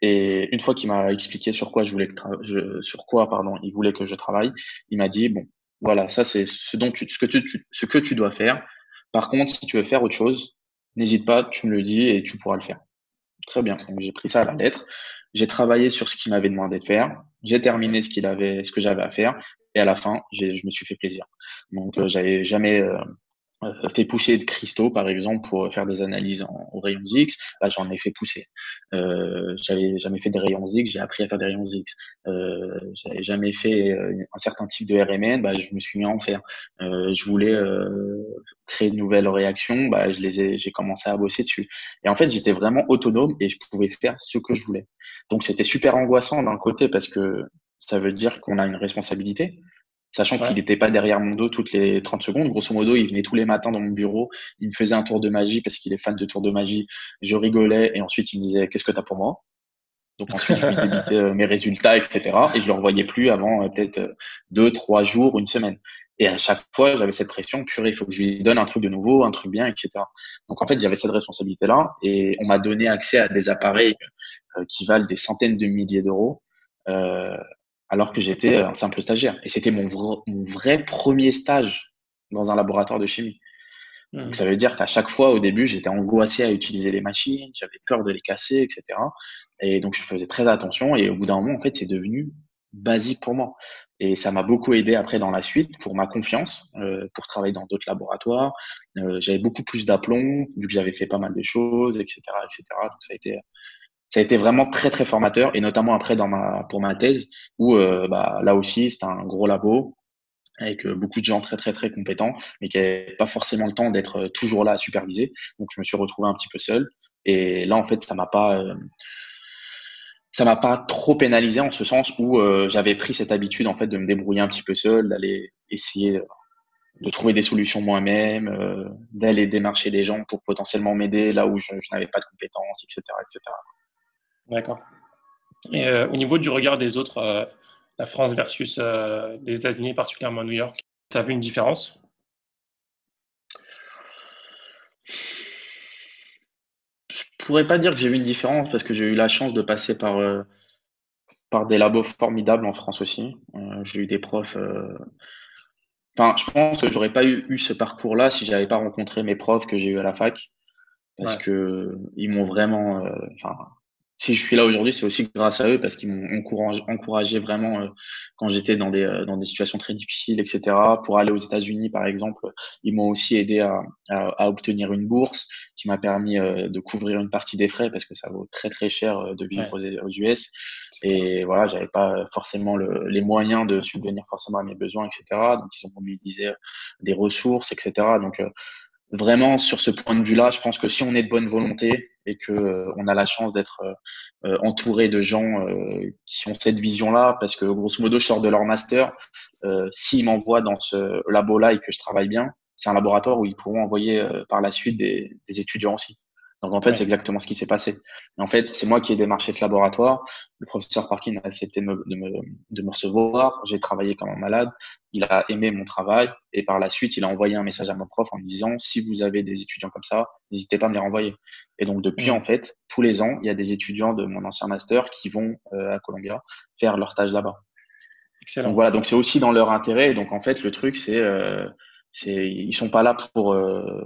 Et une fois qu'il m'a expliqué sur quoi je voulais que sur quoi pardon, il voulait que je travaille, il m'a dit bon, voilà, ça c'est ce dont tu, ce que tu, ce que tu dois faire. Par contre, si tu veux faire autre chose, n'hésite pas, tu me le dis et tu pourras le faire. Très bien. Donc j'ai pris ça à la lettre. J'ai travaillé sur ce qu'il m'avait demandé de faire. J'ai terminé ce qu'il avait, ce que j'avais à faire. Et à la fin, je me suis fait plaisir. Donc euh, j'avais jamais euh, fait pousser de cristaux, par exemple, pour faire des analyses en, aux rayons X, bah, j'en ai fait pousser. Euh, j'avais jamais fait des rayons X, j'ai appris à faire des rayons X. Euh, j'avais jamais fait euh, un certain type de RMN, bah, je me suis mis à en faire. Euh, je voulais euh, créer de nouvelles réactions, bah, je les ai, j'ai commencé à bosser dessus. Et en fait, j'étais vraiment autonome et je pouvais faire ce que je voulais. Donc, c'était super angoissant d'un côté parce que ça veut dire qu'on a une responsabilité sachant qu'il n'était pas derrière mon dos toutes les 30 secondes. Grosso modo, il venait tous les matins dans mon bureau, il me faisait un tour de magie parce qu'il est fan de tour de magie. Je rigolais et ensuite il me disait qu'est-ce que tu as pour moi? Donc ensuite je lui débitais euh, mes résultats, etc. Et je le revoyais plus avant euh, peut-être euh, deux, trois jours, une semaine. Et à chaque fois, j'avais cette pression, purée, il faut que je lui donne un truc de nouveau, un truc bien, etc. Donc en fait, j'avais cette responsabilité-là et on m'a donné accès à des appareils qui valent des centaines de milliers d'euros. Euh, alors que j'étais un simple stagiaire. Et c'était mon, vrai premier stage dans un laboratoire de chimie. Donc mmh. ça veut dire qu'à chaque fois, au début, j'étais angoissé à utiliser les machines, j'avais peur de les casser, etc. Et donc je faisais très attention. Et au bout d'un moment, en fait, c'est devenu basique pour moi. Et ça m'a beaucoup aidé après dans la suite pour ma confiance, euh, pour travailler dans d'autres laboratoires. Euh, j'avais beaucoup plus d'aplomb vu que j'avais fait pas mal de choses, etc., etc. Donc ça a été ça a été vraiment très très formateur et notamment après dans ma pour ma thèse où euh, bah, là aussi c'était un gros labo avec euh, beaucoup de gens très très très compétents mais qui n'avaient pas forcément le temps d'être euh, toujours là à superviser. Donc je me suis retrouvé un petit peu seul. Et là en fait ça m'a pas ça m'a pas trop pénalisé en ce sens où j'avais pris cette habitude en fait de me débrouiller un petit peu seul d'aller essayer de trouver des solutions moi-même d'aller démarcher des gens pour potentiellement m'aider là où je, je n'avais pas de compétences etc etc D'accord. Et euh, au niveau du regard des autres, euh, la France versus euh, les États-Unis, particulièrement New York, tu as vu une différence? Je pourrais pas dire que j'ai vu une différence parce que j'ai eu la chance de passer par, par des labos formidables en France aussi. j'ai eu des profs. Enfin, je pense que j'aurais pas eu, eu ce parcours-là si j'avais pas rencontré mes profs que j'ai eu à la fac parce que ils m'ont vraiment. Enfin, si je suis là aujourd'hui, c'est aussi grâce à eux parce qu'ils m'ont encouragé, vraiment euh, quand j'étais dans des, euh, dans des situations très difficiles, etc. Pour aller aux États-Unis, par exemple, ils m'ont aussi aidé à, à, obtenir une bourse qui m'a permis euh, de couvrir une partie des frais parce que ça vaut très très cher de vivre aux, US. Et voilà, j'avais pas forcément le, les moyens de subvenir forcément à mes besoins, etc. Donc ils ont mobilisé des ressources, etc. Donc vraiment sur ce point de vue-là, je pense que si on est de bonne volonté et que euh, on a la chance d'être euh, euh, entouré de gens qui ont cette vision-là, parce que grosso modo, je sors de leur master, s'ils m'envoient dans ce labo-là et que je travaille bien, c'est un laboratoire où ils pourront envoyer par la suite des, des étudiants aussi. Donc en fait, c'est exactement ce qui s'est passé. Et en fait, c'est moi qui ai démarché ce laboratoire. Le professeur Parkin a accepté de me, de me, de me recevoir. J'ai travaillé comme un malade. Il a aimé mon travail. Et par la suite, il a envoyé un message à mon prof en me disant, si vous avez des étudiants comme ça, n'hésitez pas à me les renvoyer. Et donc depuis, en fait, tous les ans, il y a des étudiants de mon ancien master qui vont euh, à Columbia faire leur stage là-bas. Excellent. Donc voilà, donc c'est aussi dans leur intérêt. Donc en fait, le truc, c'est, euh, c'est, ils sont pas là pour euh,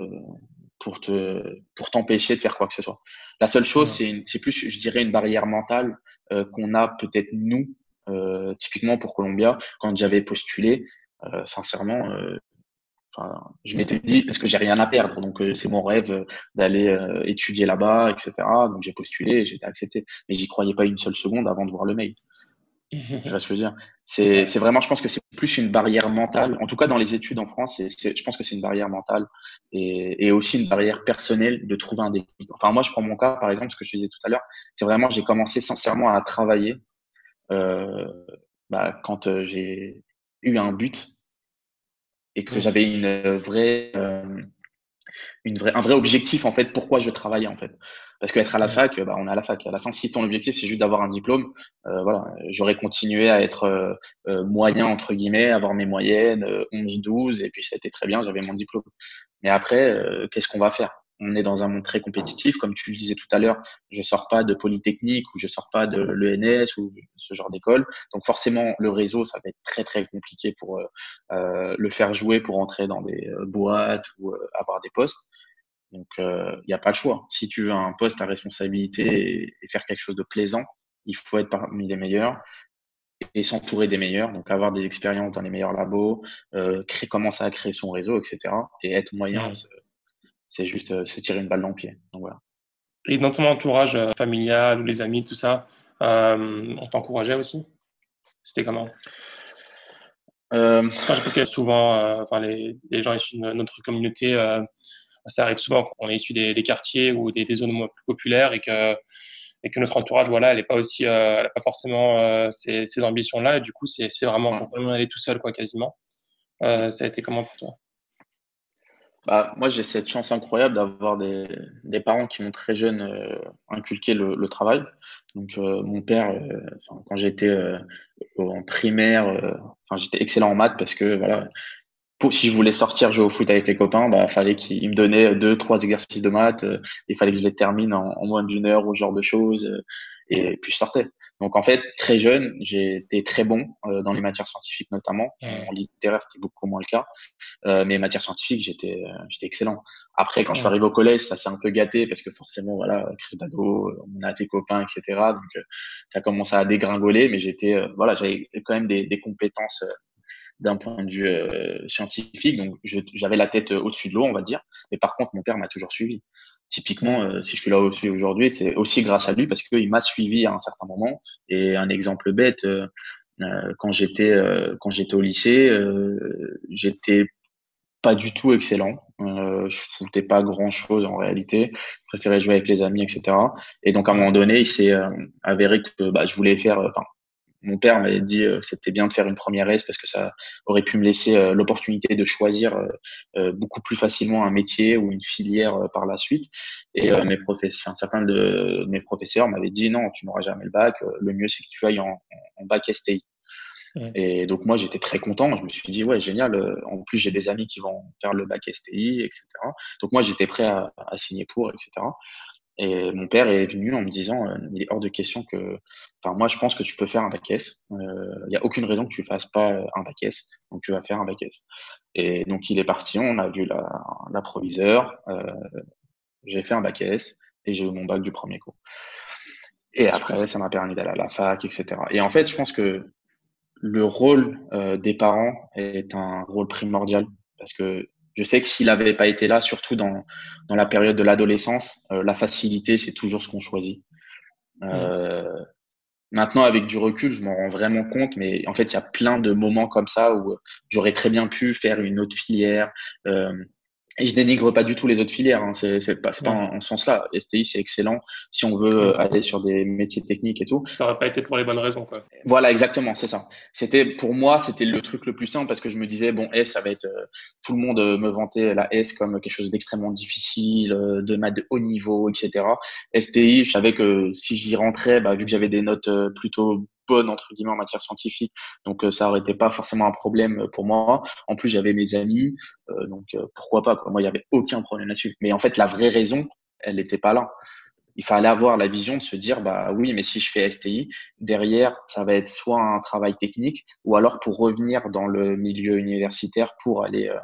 pour te pour t'empêcher de faire quoi que ce soit. La seule chose, c'est c'est plus, je dirais, une barrière mentale euh, qu'on a peut-être nous, euh, typiquement pour Columbia, quand j'avais postulé, euh, sincèrement. Euh, je m'étais dit parce que j'ai rien à perdre, donc euh, c'est mon rêve d'aller étudier là-bas, etc. Donc j'ai postulé, j'ai été accepté, mais j'y croyais pas une seule seconde avant de voir le mail. je vois ce que je veux dire? C'est, vraiment, je pense que c'est plus une barrière mentale. En tout cas, dans les études en France, je pense que c'est une barrière mentale et, et, aussi une barrière personnelle de trouver un déclic. Enfin, moi, je prends mon cas, par exemple, ce que je disais tout à l'heure, c'est vraiment, j'ai commencé sincèrement à travailler euh, bah, quand euh, j'ai eu un but et que j'avais une vraie, euh, une vraie, un vrai objectif en fait. Pourquoi je travaillais en fait. Parce qu'être à la fac, bah, on est à la fac. À la fin, si ton objectif c'est juste d'avoir un diplôme, euh, voilà, j'aurais continué à être euh, euh, moyen entre guillemets, avoir mes moyennes, 11, 12, et puis ça a été très bien, j'avais mon diplôme. Mais après, qu'est-ce qu'on va faire? On est dans un monde très compétitif, comme tu le disais tout à l'heure. Je sors pas de polytechnique ou je sors pas de l'ENS ou ce genre d'école. Donc forcément, le réseau, ça va être très très compliqué pour le faire jouer pour entrer dans des boîtes ou avoir des postes. Donc, il euh, n'y a pas le choix. Si tu veux un poste à responsabilité et, faire quelque chose de plaisant, il faut être parmi les meilleurs et s'entourer des meilleurs. Donc, avoir des expériences dans les meilleurs labos, euh, créer, commencer à créer son réseau, etc. Et être moyen, c'est juste euh, se tirer une balle dans le pied. Donc, voilà. Et dans ton entourage familial ou les amis, tout ça, on t'encourageait aussi? C'était comment? Parce que souvent, enfin, les, les, gens issus de notre communauté ça arrive souvent qu'on est issu des, quartiers ou des, zones moins plus populaires et que, et que notre entourage, voilà, elle n'est pas aussi, euh, elle a pas forcément euh, ces, ambitions-là. Et du coup, c'est vraiment, on aller tout seul, quoi, quasiment. Euh, ça a été comment pour toi? Bah, moi, j'ai cette chance incroyable d'avoir des, des, parents qui m'ont très jeune inculqué le, le, travail. Donc, mon père, quand j'étais en primaire, j'étais excellent en maths parce que voilà, si je voulais sortir jouer au foot avec les copains, bah fallait qu'il me donnait deux, trois exercices de maths. Euh, il fallait que je les termine en, moins d'une heure ou ce genre de choses. Euh, et puis je sortais. Donc en fait, très jeune, j'ai été très bon euh, dans les matières scientifiques notamment. En littéraire, c'était beaucoup moins le cas. Euh, mais matières scientifiques, j'étais j'étais excellent. Après, quand je suis arrivé au collège, ça s'est un peu gâté parce que forcément, voilà, crise d'ado, on a tes copains, etc. Donc ça commençait à dégringoler. Mais j'étais, voilà, j'avais quand même des, des compétences d'un point de vue euh, scientifique. Donc, j'avais la tête euh, au-dessus de l'eau, on va dire. Mais par contre, mon père m'a toujours suivi. Typiquement, euh, si je suis là aujourd'hui, c'est aussi grâce à lui parce qu'il m'a suivi à un certain moment. Et un exemple bête, quand j'étais quand j'étais au lycée, j'étais pas du tout excellent. Euh, je foutais pas grand chose en réalité. Je préférais jouer avec les amis, etc. Et donc à un moment donné, il s'est avéré que bah, je voulais faire, enfin, mon père m'avait dit euh, que c'était bien de faire une première S parce que ça aurait pu me laisser euh, l'opportunité de choisir euh, beaucoup plus facilement un métier ou une filière par la suite. Et mes professeurs, certains de mes professeurs m'avaient dit non, tu n'auras jamais le bac. Le mieux c'est que tu ailles en, en bac STI. Et donc moi j'étais très content. Je me suis dit ouais génial. En plus j'ai des amis qui vont faire le bac STI, etc. Donc moi j'étais prêt à, à signer pour, etc. Et mon père est venu en me disant, il est hors de question que, enfin moi je pense que tu peux faire un bac S. Il euh, n'y a aucune raison que tu fasses pas euh, un bac S, donc tu vas faire un bac S. Et donc il est parti, on a vu la, la euh, j'ai fait un bac S et j'ai eu mon bac du premier coup. Et après ça m'a permis d'aller à la fac, etc. Et en fait je pense que le rôle des parents est un rôle primordial parce que je sais que s'il n'avait pas été là, surtout dans, dans la période de l'adolescence, euh, la facilité, c'est toujours ce qu'on choisit. Euh, maintenant, avec du recul, je m'en rends vraiment compte, mais en fait, il y a plein de moments comme ça où j'aurais très bien pu faire une autre filière, euh, et je dénigre pas du tout les autres filières, hein. c'est pas, pas en, ce sens-là. STI, c'est excellent si on veut euh, aller sur des métiers techniques et tout. Ça n'aurait pas été pour les bonnes raisons, quoi. Voilà, exactement, c'est ça. C'était pour moi, c'était le truc le plus simple parce que je me disais, bon, S, ça va être euh, tout le monde euh, me vantait la S comme quelque chose d'extrêmement difficile, de maths de haut niveau, etc. STI, je savais que si j'y rentrais, bah, vu que j'avais des notes plutôt bonne entre guillemets en matière scientifique, donc euh, ça aurait pas forcément un problème pour moi. En plus, j'avais mes amis, euh, donc euh, pourquoi pas Moi, il y avait aucun problème là-dessus. Mais en fait, la vraie raison, elle n'était pas là. Il fallait avoir la vision de se dire, bah oui, mais si je fais STI, derrière, ça va être soit un travail technique, ou alors pour revenir dans le milieu universitaire pour aller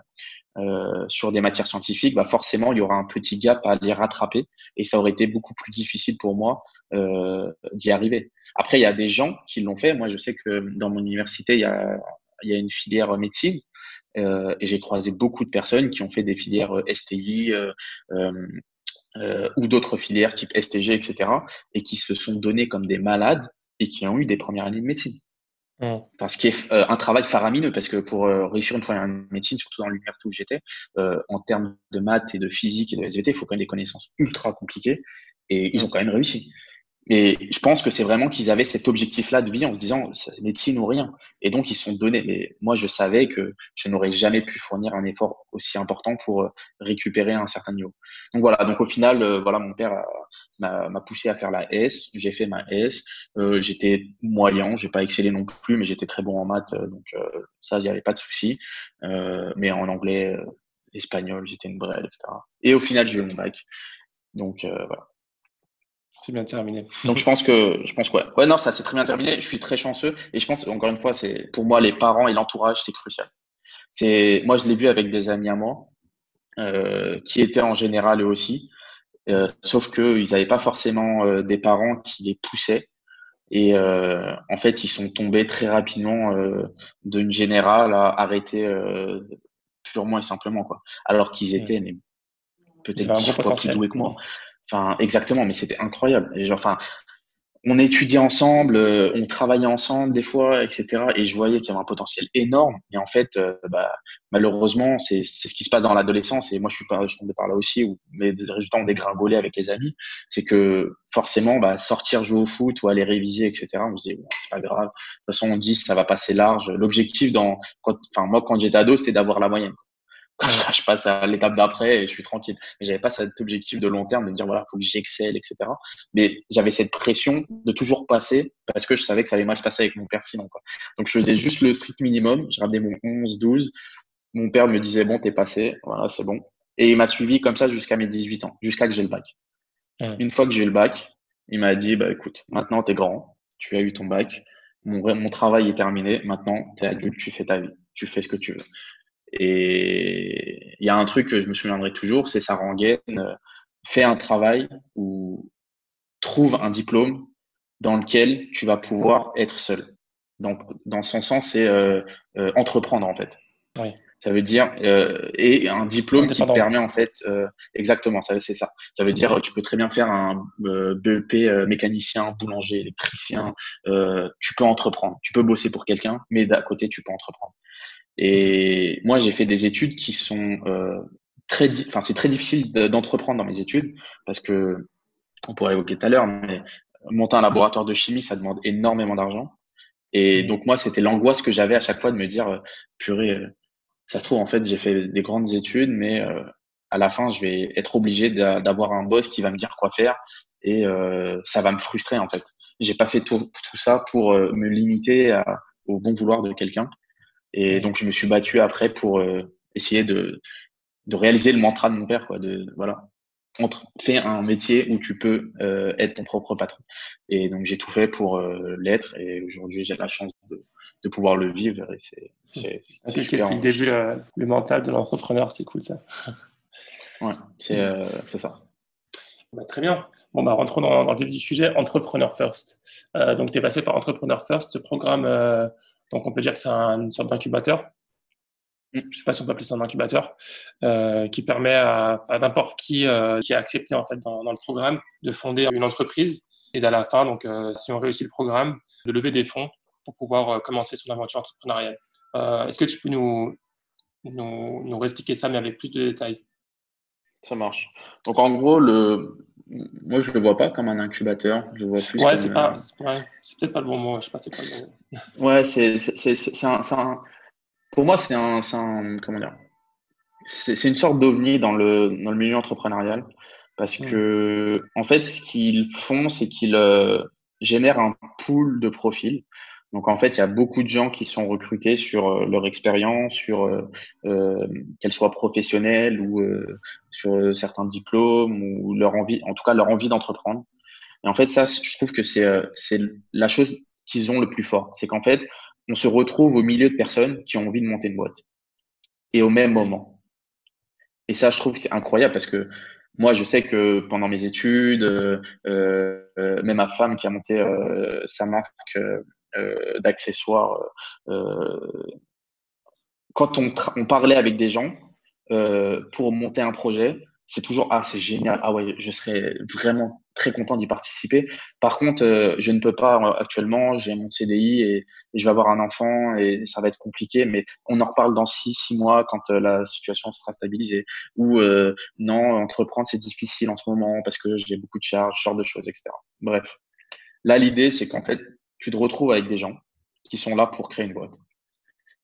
euh, sur des matières scientifiques, bah forcément, il y aura un petit gap à les rattraper et ça aurait été beaucoup plus difficile pour moi euh, d'y arriver. Après, il y a des gens qui l'ont fait. Moi, je sais que dans mon université, il y a, une filière médecine euh, et j'ai croisé beaucoup de personnes qui ont fait des filières STI ou d'autres filières type STG, etc. et qui se sont donnés comme des malades et qui ont eu des premières années de médecine. Parce qu'il est euh, un travail faramineux, parce que pour euh, réussir une première médecine, surtout dans l'université où j'étais, euh, en termes de maths et de physique et de SVT, il faut quand même des connaissances ultra compliquées, et ils ont quand même réussi. Mais je pense que c'est vraiment qu'ils avaient cet objectif-là de vie en se disant médecine ou rien. Et donc ils se sont donnés. Mais moi, je savais que je n'aurais jamais pu fournir un effort aussi important pour euh, récupérer un certain niveau. Donc voilà. Donc au final, euh, voilà, mon père m'a poussé à faire la S. J'ai fait ma S. Euh, j'étais moyen. J'ai pas excellé non plus, mais j'étais très bon en maths. Donc ça, il n'y avait pas de souci. mais en anglais, espagnol, j'étais une brêle, etc. Et au final, j'ai eu mon bac. Donc voilà. C'est bien terminé. Donc je pense que je pense ouais. Ouais non, ça c'est très bien terminé. Je suis très chanceux et je pense encore une fois c'est pour moi les parents et l'entourage c'est crucial. C'est moi je l'ai vu avec des amis à moi euh, qui étaient en général eux aussi, euh, sauf que ils n'avaient pas forcément euh, des parents qui les poussaient et euh, en fait ils sont tombés très rapidement euh, d'une générale à arrêter purement et simplement quoi. Alors qu'ils mmh. étaient peut-être dix fois plus doués que moi. Enfin, exactement, mais c'était incroyable. Et genre, enfin, on étudiait ensemble, euh, on travaillait ensemble des fois, etc. Et je voyais qu'il y avait un potentiel énorme. Et en fait, euh, bah, malheureusement, c'est ce qui se passe dans l'adolescence. Et moi, je suis pas, je tombé par là aussi, où mes résultats ont dégringolé avec les amis. C'est que forcément, bah, sortir jouer au foot ou aller réviser, etc. On se bon, c'est pas grave. De toute façon, on dit, ça va passer large. L'objectif dans, enfin, moi, quand j'étais ado, c'était d'avoir la moyenne. Comme ça, je passe à l'étape d'après et je suis tranquille. Mais j'avais pas cet objectif de long terme de me dire voilà, faut que j'excelle, etc. Mais j'avais cette pression de toujours passer parce que je savais que ça allait mal se passer avec mon père sinon. Quoi. Donc je faisais juste le strict minimum. Je ramenais mon 11, 12. Mon père me disait bon, t'es passé, voilà, c'est bon. Et il m'a suivi comme ça jusqu'à mes 18 ans, jusqu'à que j'ai le bac. Une fois que j'ai eu le bac, il m'a dit bah écoute, maintenant t'es grand, tu as eu ton bac, mon, mon travail est terminé, maintenant t'es adulte, tu fais ta vie, tu fais ce que tu veux. Et il y a un truc que je me souviendrai toujours, c'est sa rengaine. Euh, fais un travail ou trouve un diplôme dans lequel tu vas pouvoir être seul. Donc, dans son sens, c'est euh, euh, entreprendre en fait. Oui. Ça veut dire euh, et un diplôme qui te permet en fait euh, exactement ça c'est ça. Ça veut dire tu peux très bien faire un BEP mécanicien, boulanger, électricien. tu peux entreprendre, tu peux bosser pour quelqu'un, mais d'à côté tu peux entreprendre. Et moi, j'ai fait des études qui sont euh, très, enfin, c'est très difficile d'entreprendre dans mes études parce que on pourrait évoquer tout à l'heure, mais monter un laboratoire de chimie, ça demande énormément d'argent. Et donc moi, c'était l'angoisse que j'avais à chaque fois de me dire, euh, purée, euh, ça se trouve en fait, j'ai fait des grandes études, mais euh, à la fin, je vais être obligé d'avoir un boss qui va me dire quoi faire et euh, ça va me frustrer en fait. J'ai pas fait tout, tout ça pour me limiter à, au bon vouloir de quelqu'un. Et donc, je me suis battu après pour euh, essayer de, de réaliser le mantra de mon père, quoi. De, voilà. Entre, fais un métier où tu peux euh, être ton propre patron. Et donc, j'ai tout fait pour euh, l'être. Et aujourd'hui, j'ai la chance de, de, pouvoir le vivre. Et c'est, c'est, c'est super. Depuis le début, le, le mental de l'entrepreneur, c'est cool, ça. ouais, c'est, c'est ça. Bah, très bien. Bon, bah, rentrons dans, dans, le vif du sujet, Entrepreneur First. Euh, donc, tu es passé par Entrepreneur First, ce programme donc, on peut dire que c'est une sorte d'incubateur. Mm. Je ne sais pas si on peut appeler ça un incubateur, euh, qui permet à, n'importe qui euh, qui est accepté en fait dans, le programme de fonder une entreprise et à la fin, donc euh, si on réussit le programme, de lever des fonds pour pouvoir commencer son aventure entrepreneuriale. Est-ce que tu peux nous, nous, nous expliquer ça, mais avec plus de détails? Ça marche. Donc en gros, le... moi je le vois pas comme un incubateur. Je vois plus ouais, c'est pas... ouais, c'est peut-être pas le bon mot. Je sais pas c'est le. Ouais, c'est, c'est, c'est, un, un, Pour moi, c'est un, un, comment dire c'est, une sorte d'ovni dans le, dans le milieu entrepreneurial. Parce que, en fait, ce qu'ils font, c'est qu'ils euh, génèrent un pool de profils. Donc en fait, il y a beaucoup de gens qui sont recrutés sur euh, leur expérience, sur euh, euh qu'elle soit professionnelle ou euh, sur certains diplômes ou leur envie, en tout cas leur envie d'entreprendre. Et en fait, ça, je trouve que c'est c'est la chose qu'ils ont le plus fort, c'est qu'en fait, on se retrouve au milieu de personnes qui ont envie de monter une boîte et au même moment. Et ça, je trouve que c'est incroyable parce que moi, je sais que pendant mes études, euh, même ma femme qui a monté sa marque euh, d'accessoires. Euh, quand on, parlait avec des gens euh, pour monter un projet, c'est toujours ah c'est génial ah ouais je serais vraiment très content d'y participer. Par contre je ne peux pas actuellement j'ai mon CDI et, je vais avoir un enfant et ça va être compliqué mais on en reparle dans six six mois quand la situation sera stabilisée. Ou non entreprendre c'est difficile en ce moment parce que j'ai beaucoup de charges ce genre de choses etc bref. Là l'idée c'est qu'en fait tu te retrouves avec des gens qui sont là pour créer une boîte.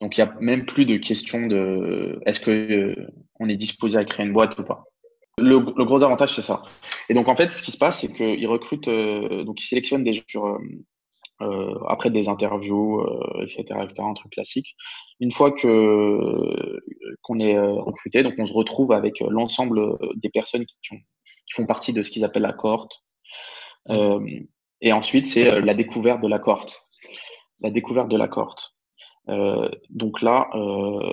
Donc, il n'y a même plus de question de est-ce que euh, on est disposé à créer une boîte ou pas. Le, gros avantage, c'est ça. Et donc, en fait, ce qui se passe, c'est qu'ils recrutent, euh, donc ils sélectionnent des gens euh, après des interviews, etc., etc., un truc classique. Une fois que qu'on est recruté, donc on se retrouve avec l'ensemble des personnes qui, qui, font partie de ce qu'ils appellent la cohorte. Et ensuite, c'est euh, la découverte de la cohorte. La découverte de la cohorte. Euh, donc là, euh,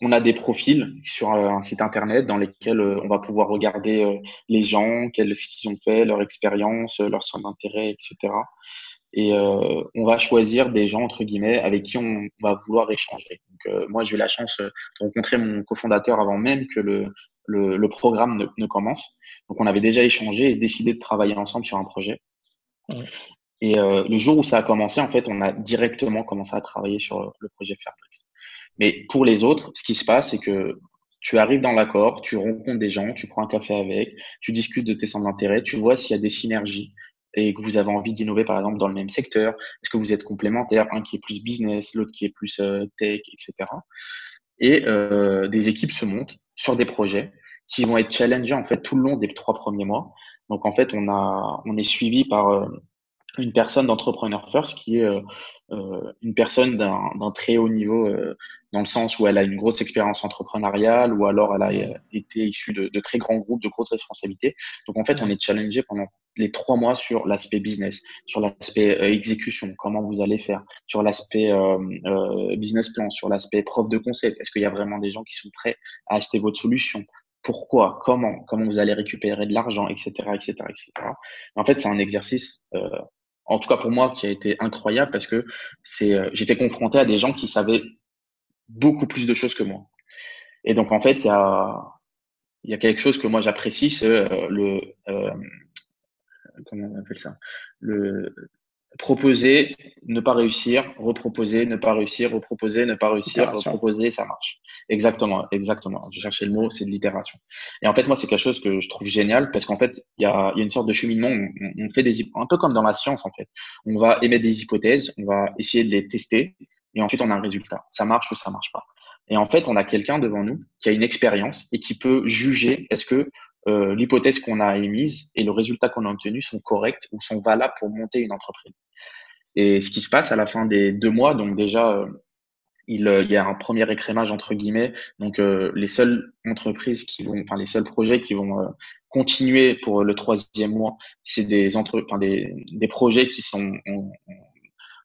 on a des profils sur un site internet dans lesquels on va pouvoir regarder les gens, ce qu'ils ont fait, leur expérience, leur centre d'intérêt, etc. Et on va choisir des gens entre guillemets avec qui on va vouloir échanger. Moi, j'ai eu la chance de rencontrer mon cofondateur avant même que le, le, programme ne, commence. Donc, on avait déjà échangé et décidé de travailler ensemble sur un projet. Et euh, le jour où ça a commencé, en fait, on a directement commencé à travailler sur le projet Fairplix. Mais pour les autres, ce qui se passe, c'est que tu arrives dans l'accord, tu rencontres des gens, tu prends un café avec, tu discutes de tes centres d'intérêt, tu vois s'il y a des synergies et que vous avez envie d'innover, par exemple, dans le même secteur. Est-ce que vous êtes complémentaires, un qui est plus business, l'autre qui est plus euh, tech, etc. Et euh, des équipes se montent sur des projets qui vont être challengés en fait tout le long des trois premiers mois. Donc en fait, on a, on est suivi par euh, une personne d'entrepreneur first qui est euh, euh, une personne d'un très haut niveau dans le sens où elle a une grosse expérience entrepreneuriale ou alors elle a été issue de, de, très grands groupes, de grosses responsabilités. Donc en fait, on est challengé pendant les trois mois sur l'aspect business, sur l'aspect exécution, comment vous allez faire, sur l'aspect business plan, sur l'aspect preuve de concept. Est-ce qu'il y a vraiment des gens qui sont prêts à acheter votre solution? Pourquoi, comment, comment vous allez récupérer de l'argent, etc., etc., etc. En fait, c'est un exercice, euh, en tout cas pour moi, qui a été incroyable parce que c'est, euh, j'étais confronté à des gens qui savaient beaucoup plus de choses que moi. Et donc en fait, il y a, y a quelque chose que moi j'apprécie, c'est euh, le, euh, comment on appelle ça, le proposer, ne pas réussir, reproposer, ne pas réussir, reproposer, ne pas réussir, reproposer, ça marche. Exactement, exactement. Je cherchais le mot, c'est de l'itération. Et en fait, moi, c'est quelque chose que je trouve génial parce qu'en fait, il y a, y a, une sorte de cheminement. On, on, fait des, un peu comme dans la science, en fait. On va émettre des hypothèses, on va essayer de les tester et ensuite on a un résultat. Ça marche ou ça marche pas. Et en fait, on a quelqu'un devant nous qui a une expérience et qui peut juger est-ce que euh, l'hypothèse qu'on a émise et le résultat qu'on a obtenu sont corrects ou sont valables pour monter une entreprise. Et ce qui se passe à la fin des deux mois, donc déjà, euh, il, euh, il, y a un premier écrémage entre guillemets. Donc les seules entreprises qui vont, enfin les seuls projets qui vont continuer pour le troisième mois, c'est des entre, enfin, des, des projets qui sont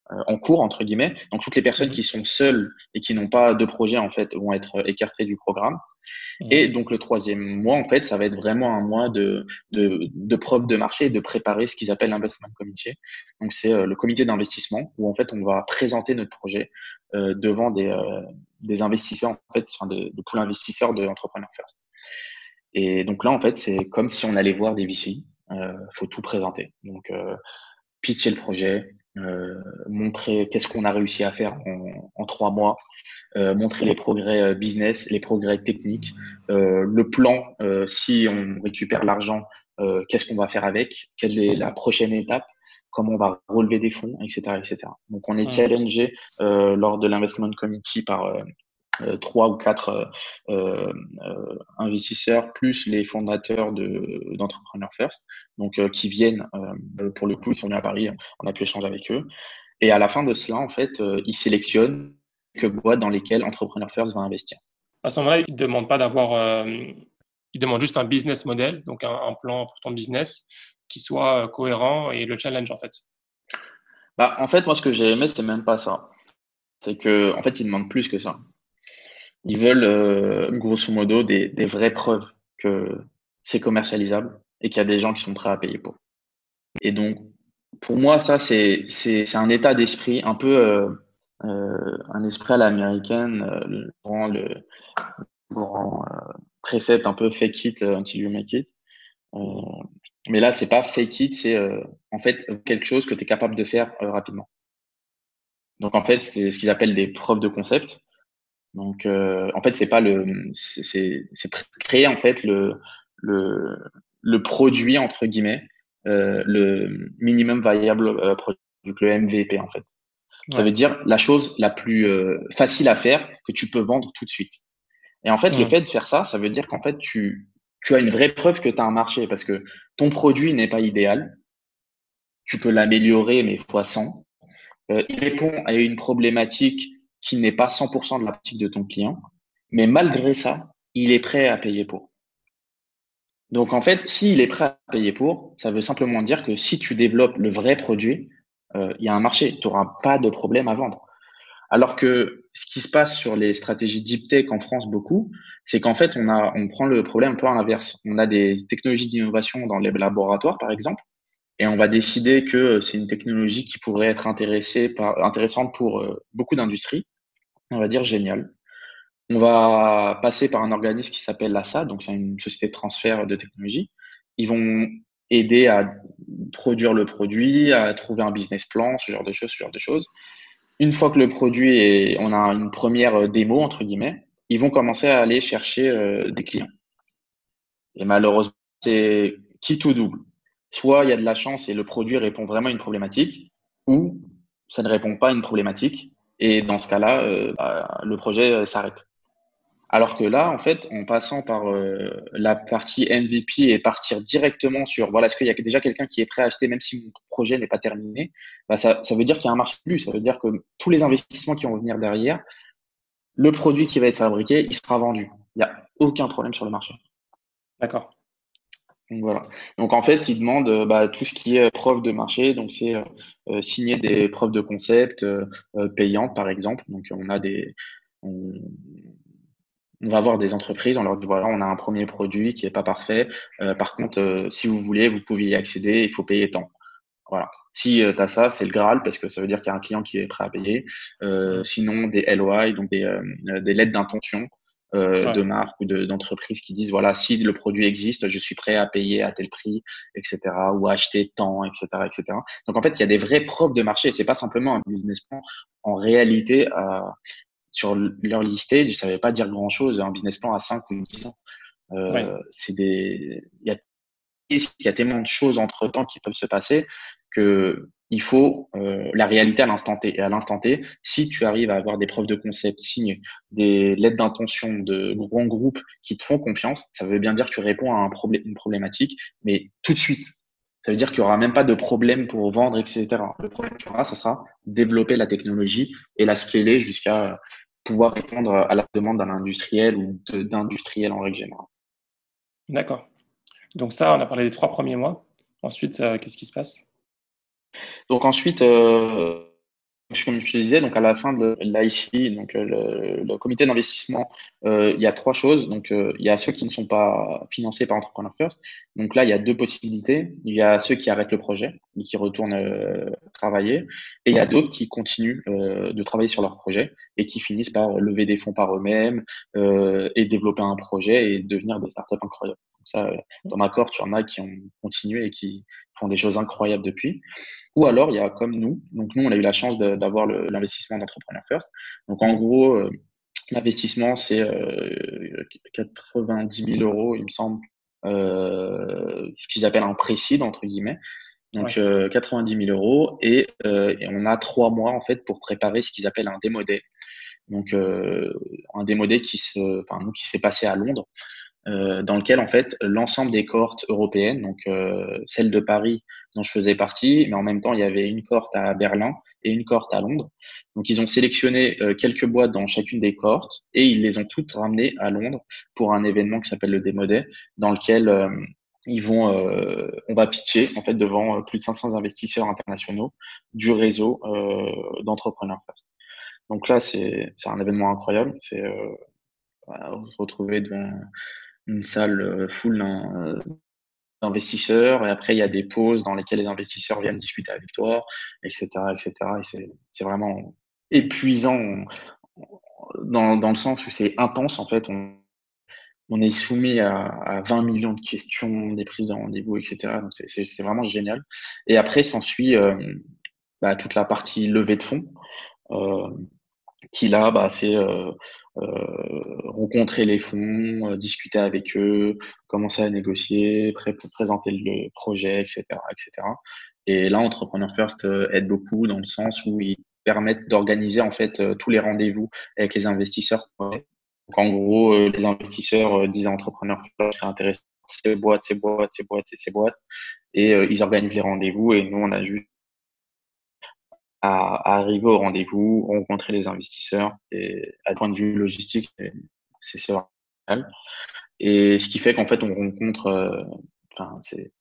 en cours entre guillemets. Donc toutes les personnes qui sont seules et qui n'ont pas de projet en fait vont être écartées du programme. Et donc le troisième mois, en fait, ça va être vraiment un mois de, de, de preuve de marché et de préparer ce qu'ils appellent l'investment committee. Donc c'est euh, le comité d'investissement où en fait on va présenter notre projet euh, devant des, euh, des investisseurs, en fait, enfin de, de poules investisseurs de Entrepreneur First. Et donc là, en fait, c'est comme si on allait voir des VC. Il faut tout présenter. Donc pitcher le projet, montrer qu'est-ce qu'on a réussi à faire en, trois mois, montrer les progrès business, les progrès techniques, le plan, si on récupère l'argent, qu'est-ce qu'on va faire avec, quelle est la prochaine étape, comment on va relever des fonds, etc. etc. Donc on est challengé lors de l'investment committee par euh, trois ou quatre euh, euh, investisseurs plus les fondateurs de d'Entrepreneur First, donc qui viennent pour le coup, ils sont venus à Paris, on a pu échanger avec eux. Et à la fin de cela, en fait, ils sélectionnent que boîtes dans lesquelles Entrepreneur First va investir. À ce moment-là, ils ne demandent pas d'avoir, ils demandent juste un business model, donc un, plan pour ton business qui soit cohérent et le challenge en fait. Bah, en fait, moi, ce que j'ai aimé, c'est même pas ça. C'est que, en fait, ils demandent plus que ça. Ils veulent, euh, grosso modo, des, vraies preuves que c'est commercialisable et qu'il y a des gens qui sont prêts à payer pour. Et donc, pour moi, ça, c'est, c'est, un état d'esprit un peu euh, euh, un esprit à l'américaine, le grand, le grand précepte un peu fake it until you make it. mais là, c'est pas fake it, c'est en fait quelque chose que tu es capable de faire rapidement. Donc, en fait, c'est ce qu'ils appellent des preuves de concept. Donc, euh, en fait, c'est pas le, c'est créer en fait le, le, le produit entre guillemets, euh, le minimum viable euh, produit, le MVP en fait. Ça veut dire la chose la plus euh, facile à faire que tu peux vendre tout de suite. Et en fait, le fait de faire ça, ça veut dire qu'en fait, tu, tu as une vraie preuve que tu as un marché parce que ton produit n'est pas idéal. Tu peux l'améliorer, mais fois 100. Euh, il répond à une problématique qui n'est pas 100% de la pratique de ton client, mais malgré ça, il est prêt à payer pour. Donc en fait, s'il est prêt à payer pour, ça veut simplement dire que si tu développes le vrai produit, euh, il y a un marché, tu n'auras pas de problème à vendre. Alors que ce qui se passe sur les stratégies deep tech en France beaucoup, c'est qu'en fait, on, prend le problème un peu à l'inverse. On a des technologies d'innovation dans les laboratoires, par exemple, et on va décider que c'est une technologie qui pourrait être intéressante pour euh, beaucoup d'industries on va dire génial. On va passer par un organisme qui s'appelle l'ASA, donc c'est une société de transfert de technologie. Ils vont aider à produire le produit, à trouver un business plan, ce genre de choses, ce genre de choses. Une fois que le produit est, on a une première démo entre guillemets, ils vont commencer à aller chercher euh, des clients. Et malheureusement, c'est qui tout double. Soit il y a de la chance et le produit répond vraiment à une problématique, ou ça ne répond pas à une problématique et dans ce cas-là, euh, bah, le projet euh, s'arrête. Alors que là, en fait, en passant par euh, la partie MVP et partir directement sur, voilà, est-ce qu'il y a déjà quelqu'un qui est prêt à acheter, même si mon projet n'est pas terminé, bah, ça, ça veut dire qu'il y a un marché plus. Ça veut dire que tous les investissements qui vont venir derrière, le produit qui va être fabriqué, il sera vendu. Il n'y a aucun problème sur le marché. D'accord. Donc voilà. Donc en fait, ils demandent euh, bah, tout ce qui est preuve de marché. Donc c'est euh, euh, signer des preuves de concept payantes, par exemple. Donc on a des, on, va avoir des entreprises. On leur dit voilà, on a un premier produit qui est pas parfait. par contre, si vous voulez, vous pouvez y accéder. Il faut payer tant. Voilà. Si tu as ça, c'est le Graal parce que ça veut dire qu'il y a un client qui est prêt à payer. sinon, des LOI, donc des, des lettres d'intention euh, de marques ou d'entreprises qui disent voilà si le produit existe je suis prêt à payer à tel prix etc ou à acheter tant etc etc donc en fait il y a des vraies preuves de marché. C'est pas simplement un business plan. En réalité euh, sur leur listé ça veut pas dire grand chose un business plan à 5 ou 10 ans euh, c'est des il y a il y a tellement de choses entre temps qui peuvent se passer que il faut euh, la réalité à l'instant T. Et à l'instant T, si tu arrives à avoir des preuves de concept signées, des lettres d'intention de grands groupes qui te font confiance, ça veut bien dire que tu réponds à une problématique, mais tout de suite. Ça veut dire qu'il n'y aura même pas de problème pour vendre, etc. Le problème que tu auras, ce sera développer la technologie et la scaler jusqu'à pouvoir répondre à la demande d'un industriel ou d'industriel en règle générale. D'accord. Donc ça, on a parlé des trois premiers mois. Ensuite, euh, qu'est-ce qui se passe? Donc ensuite, euh, comme je te disais, donc à la fin de l'IC, donc euh, le, comité d'investissement, euh, il y a trois choses. Donc il y a ceux qui ne sont pas financés par Entrepreneur First. Donc là, il y a deux possibilités. Il y a ceux qui arrêtent le projet. Qui retournent euh, travailler. Et il y a d'autres qui continuent euh, de travailler sur leur projet et qui finissent par lever des fonds par eux-mêmes euh, et développer un projet et devenir des startups incroyables. Donc ça, dans ma cohorte, il y en a qui ont continué et qui font des choses incroyables depuis. Ou alors, il y a comme nous. Donc nous, on a eu la chance d'avoir l'investissement d'Entrepreneur First. Donc en gros, l'investissement, c'est 90 000 euros, il me semble, ce qu'ils appellent un précide, entre guillemets. Donc 90 000 euh, euros et, euh, et, on a trois mois en fait pour préparer ce qu'ils appellent un démodé. Donc euh, un démodé qui se, enfin, nous, qui s'est passé à Londres, dans lequel en fait l'ensemble des cohortes européennes, donc celle de Paris dont je faisais partie, mais en même temps il y avait une cohorte à Berlin et une cohorte à Londres. Donc ils ont sélectionné quelques boîtes dans chacune des cohortes et ils les ont toutes ramenées à Londres pour un événement qui s'appelle le démodé, dans lequel ils vont, euh, on va pitcher en fait devant euh, plus de 500 investisseurs internationaux du réseau euh, d'entrepreneurs Donc là, c'est un événement incroyable. C'est euh, se retrouver devant une salle full d'investisseurs et après il y a des pauses dans lesquelles les investisseurs viennent discuter avec toi, etc., etc. Et c'est vraiment épuisant dans, dans le sens où c'est intense en fait. On est soumis à, à, 20 millions de questions, des prises de rendez-vous, etc. Donc c'est vraiment génial. Et après s'ensuit euh, bah, toute la partie levée de fonds, euh, qui là, bah, c'est euh, rencontrer les fonds, discuter avec eux, commencer à négocier, pré présenter le projet, etc., etc. Et là, Entrepreneur First aide beaucoup dans le sens où ils permettent d'organiser en fait tous les rendez-vous avec les investisseurs donc, en gros, euh, les investisseurs euh, disent à l'entrepreneur qui serait intéressé ces boîtes, ces boîtes, ces boîtes et ces boîtes. Et euh, ils organisent les rendez-vous et nous, on a juste à, arriver au rendez-vous, rencontrer les investisseurs et à point de vue logistique, c'est vraiment Et ce qui fait qu'en fait, on rencontre, c'est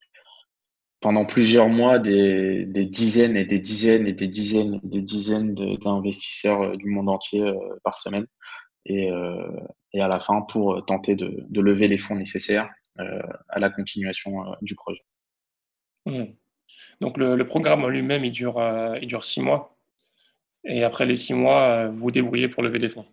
pendant plusieurs mois des, des, dizaines et des dizaines et des dizaines et des dizaines d'investisseurs du monde entier par semaine et, euh, et à la fin pour euh, tenter de, de lever les fonds nécessaires euh, à la continuation du projet. Mmh. Donc le, le, programme en lui-même, il dure, il dure six mois. Et après les six mois, vous vous débrouillez pour lever des fonds.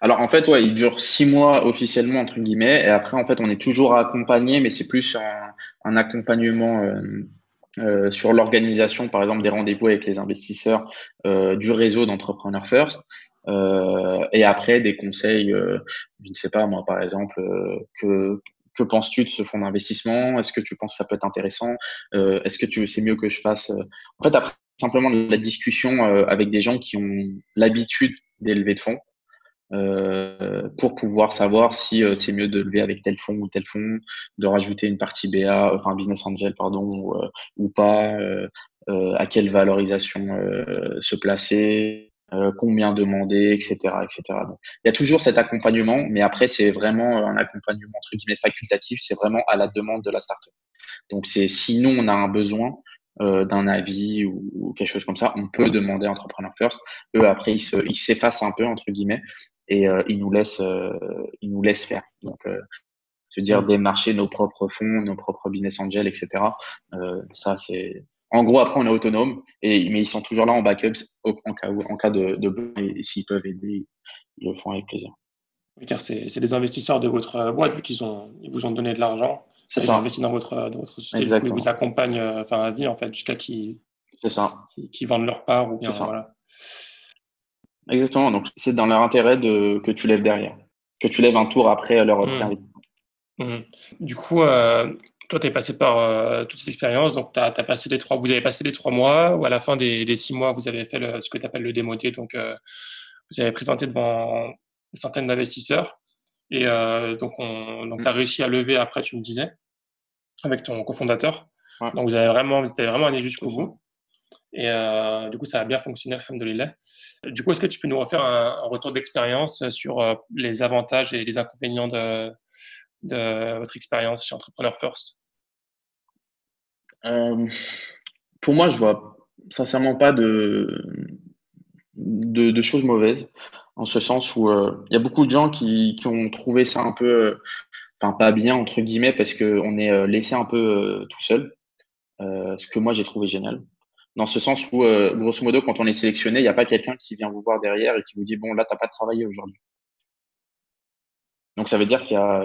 Alors en fait, ouais, il dure six mois officiellement entre guillemets, et après en fait, on est toujours accompagné, mais c'est plus un, un accompagnement euh, euh, sur l'organisation, par exemple, des rendez-vous avec les investisseurs euh, du réseau d'Entrepreneur First. Euh, et après, des conseils, euh, je ne sais pas, moi, par exemple, euh, que, que penses-tu de ce fonds d'investissement? Est-ce que tu penses que ça peut être intéressant? Est-ce que tu c'est mieux que je fasse En fait, après, simplement la discussion avec des gens qui ont l'habitude d'élever de fonds. Euh, pour pouvoir savoir si euh, c'est mieux de lever avec tel fonds ou tel fonds, de rajouter une partie BA, enfin business angel pardon, ou, euh, ou pas, à quelle valorisation se placer, combien demander, etc., etc. Donc, il y a toujours cet accompagnement, mais après c'est vraiment un accompagnement entre guillemets facultatif, c'est vraiment à la demande de la startup. Donc c'est sinon on a un besoin, euh, d'un avis ou, quelque chose comme ça, on peut demander Entrepreneur First. Eux, après, ils s'effacent un peu, entre guillemets, et euh, ils, nous laissent, euh, ils nous laissent faire. Donc, se dire démarcher nos propres fonds, nos propres business angels, etc. ça, c'est. En gros, après, on est autonome, et, mais ils sont toujours là en backup en cas, en cas de, de et, s'ils peuvent aider, ils le font avec plaisir. Car c'est des investisseurs de votre boîte, vu qu'ils ont, ils vous ont donné de l'argent c'est ça. investi dans votre, dans votre société, ils vous accompagnent euh, enfin, à vie, en fait, jusqu'à qu'ils qui, vendent leur part ou bien, voilà. Exactement. Donc, c'est dans leur intérêt de, que tu lèves derrière, que tu lèves un tour après leur mmh. Mmh. Du coup, euh, toi, tu es passé par euh, toute cette expérience. Donc, as, as passé les trois, vous avez passé les trois mois ou à la fin des, des six mois, vous avez fait ce que tu appelles le démoté. Donc, vous avez présenté devant des centaines d'investisseurs. Et donc, on, donc tu as mmh. réussi à lever après, tu me disais avec ton cofondateur. Donc, vous avez vraiment, vous étiez vraiment allé jusqu'au bout. Et euh, du coup, ça a bien fonctionné, alhamdoulilah. Du coup, est-ce que tu peux nous refaire un, retour d'expérience sur euh, les avantages et les inconvénients de, de votre expérience chez Entrepreneur First? Euh, Pour moi, je vois sincèrement pas de, de, choses mauvaises, en ce sens où il y a beaucoup de gens qui, qui, ont trouvé ça un peu enfin pas bien entre guillemets parce que on est laissé un peu tout seul. ce que moi j'ai trouvé génial dans ce sens où, grosso modo, quand on est sélectionné, il n'y a pas quelqu'un qui vient vous voir derrière et qui vous dit bon là t'as pas travaillé aujourd'hui. Donc ça veut dire qu'il y a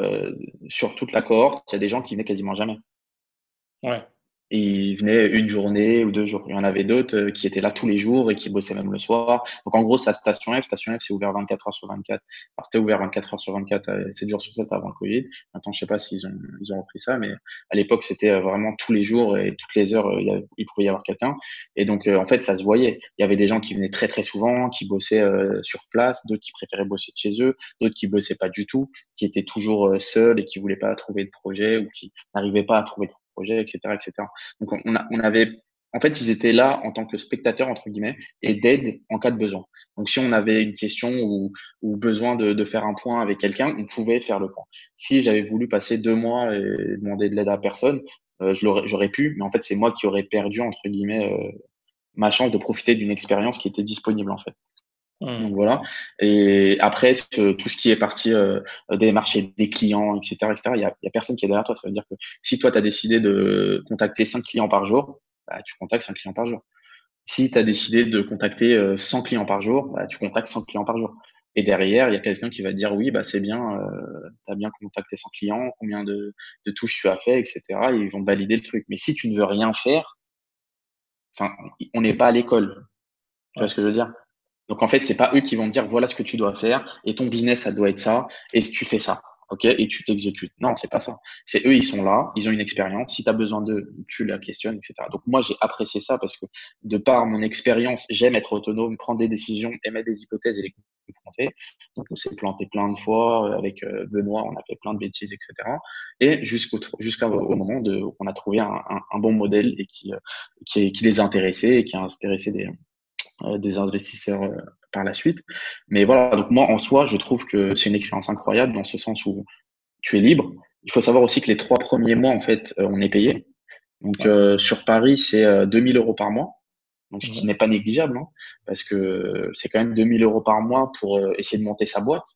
sur toute la cohorte, il y a des gens qui venaient quasiment jamais. Ouais ils venaient une journée ou deux jours. Il y en avait d'autres euh, qui étaient là tous les jours et qui bossaient même le soir. Donc en gros, c'est Station F. Station F, c'est ouvert 24 heures sur 24. Alors c'était ouvert 24 heures sur 24, 7 jours sur 7 avant le Covid. Maintenant, je sais pas s'ils ont, ils ont repris ça, mais à l'époque, c'était euh, vraiment tous les jours et toutes les heures, euh, il, pouvait y avoir quelqu'un. Et donc, en fait, ça se voyait. Il y avait des gens qui venaient très très souvent, qui bossaient sur place, d'autres qui préféraient bosser de chez eux, d'autres qui bossaient pas du tout, qui étaient toujours seuls et qui voulaient pas trouver de projet ou qui n'arrivaient pas à trouver de projet, etc., etc. Donc on, avait en fait, ils étaient là en tant que spectateurs, entre guillemets, et d'aide en cas de besoin. Donc, si on avait une question ou, ou besoin de, de, faire un point avec quelqu'un, on pouvait faire le point. Si j'avais voulu passer deux mois et demander de l'aide à personne, euh, j'aurais pu, mais en fait, c'est moi qui aurais perdu, entre guillemets, euh, ma chance de profiter d'une expérience qui était disponible, en fait. Mmh. Donc voilà. Et après, tout ce qui est parti euh, des marchés des clients, etc., etc., il y a, personne qui est derrière toi. Ça veut dire que si toi, tu as décidé de contacter 5 clients par jour, bah, tu contactes 5 clients par jour. Si tu as décidé de contacter 100 euh, clients par jour, bah, tu contactes 100 clients par jour. Et derrière, il y a quelqu'un qui va dire oui, bah c'est bien, euh, tu as bien contacté 100 clients, combien de, de, touches tu as fait, etc. Et ils vont valider le truc. Mais si tu ne veux rien faire, enfin, on n'est pas à l'école. Tu vois ce que je veux dire? Donc en fait, c'est pas eux qui vont dire voilà ce que tu dois faire et ton business ça doit être ça et tu fais ça. OK et tu t'exécutes. Non, c'est pas ça. C'est eux ils sont là, ils ont une expérience, si tu as besoin d'eux, tu la questionnes etc. Donc moi j'ai apprécié ça parce que de par mon expérience, j'aime être autonome, prendre des décisions, émettre des hypothèses et les confronter. Donc on s'est planté plein de fois euh, avec euh, Benoît, on a fait plein de bêtises etc. Et jusqu'au jusqu'au moment de on a trouvé un, bon modèle et qui euh, qui, qui les a intéressés et qui a intéressé des des investisseurs euh, par la suite. Mais voilà, donc moi en soi, je trouve que c'est une expérience incroyable dans ce sens où tu es libre. Il faut savoir aussi que les trois premiers mois, en fait, euh, on est payé. Donc sur Paris, c'est 2000 euros par mois. Donc, ce qui n'est pas négligeable, hein, parce que c'est quand même 2000 euros par mois pour essayer de monter sa boîte.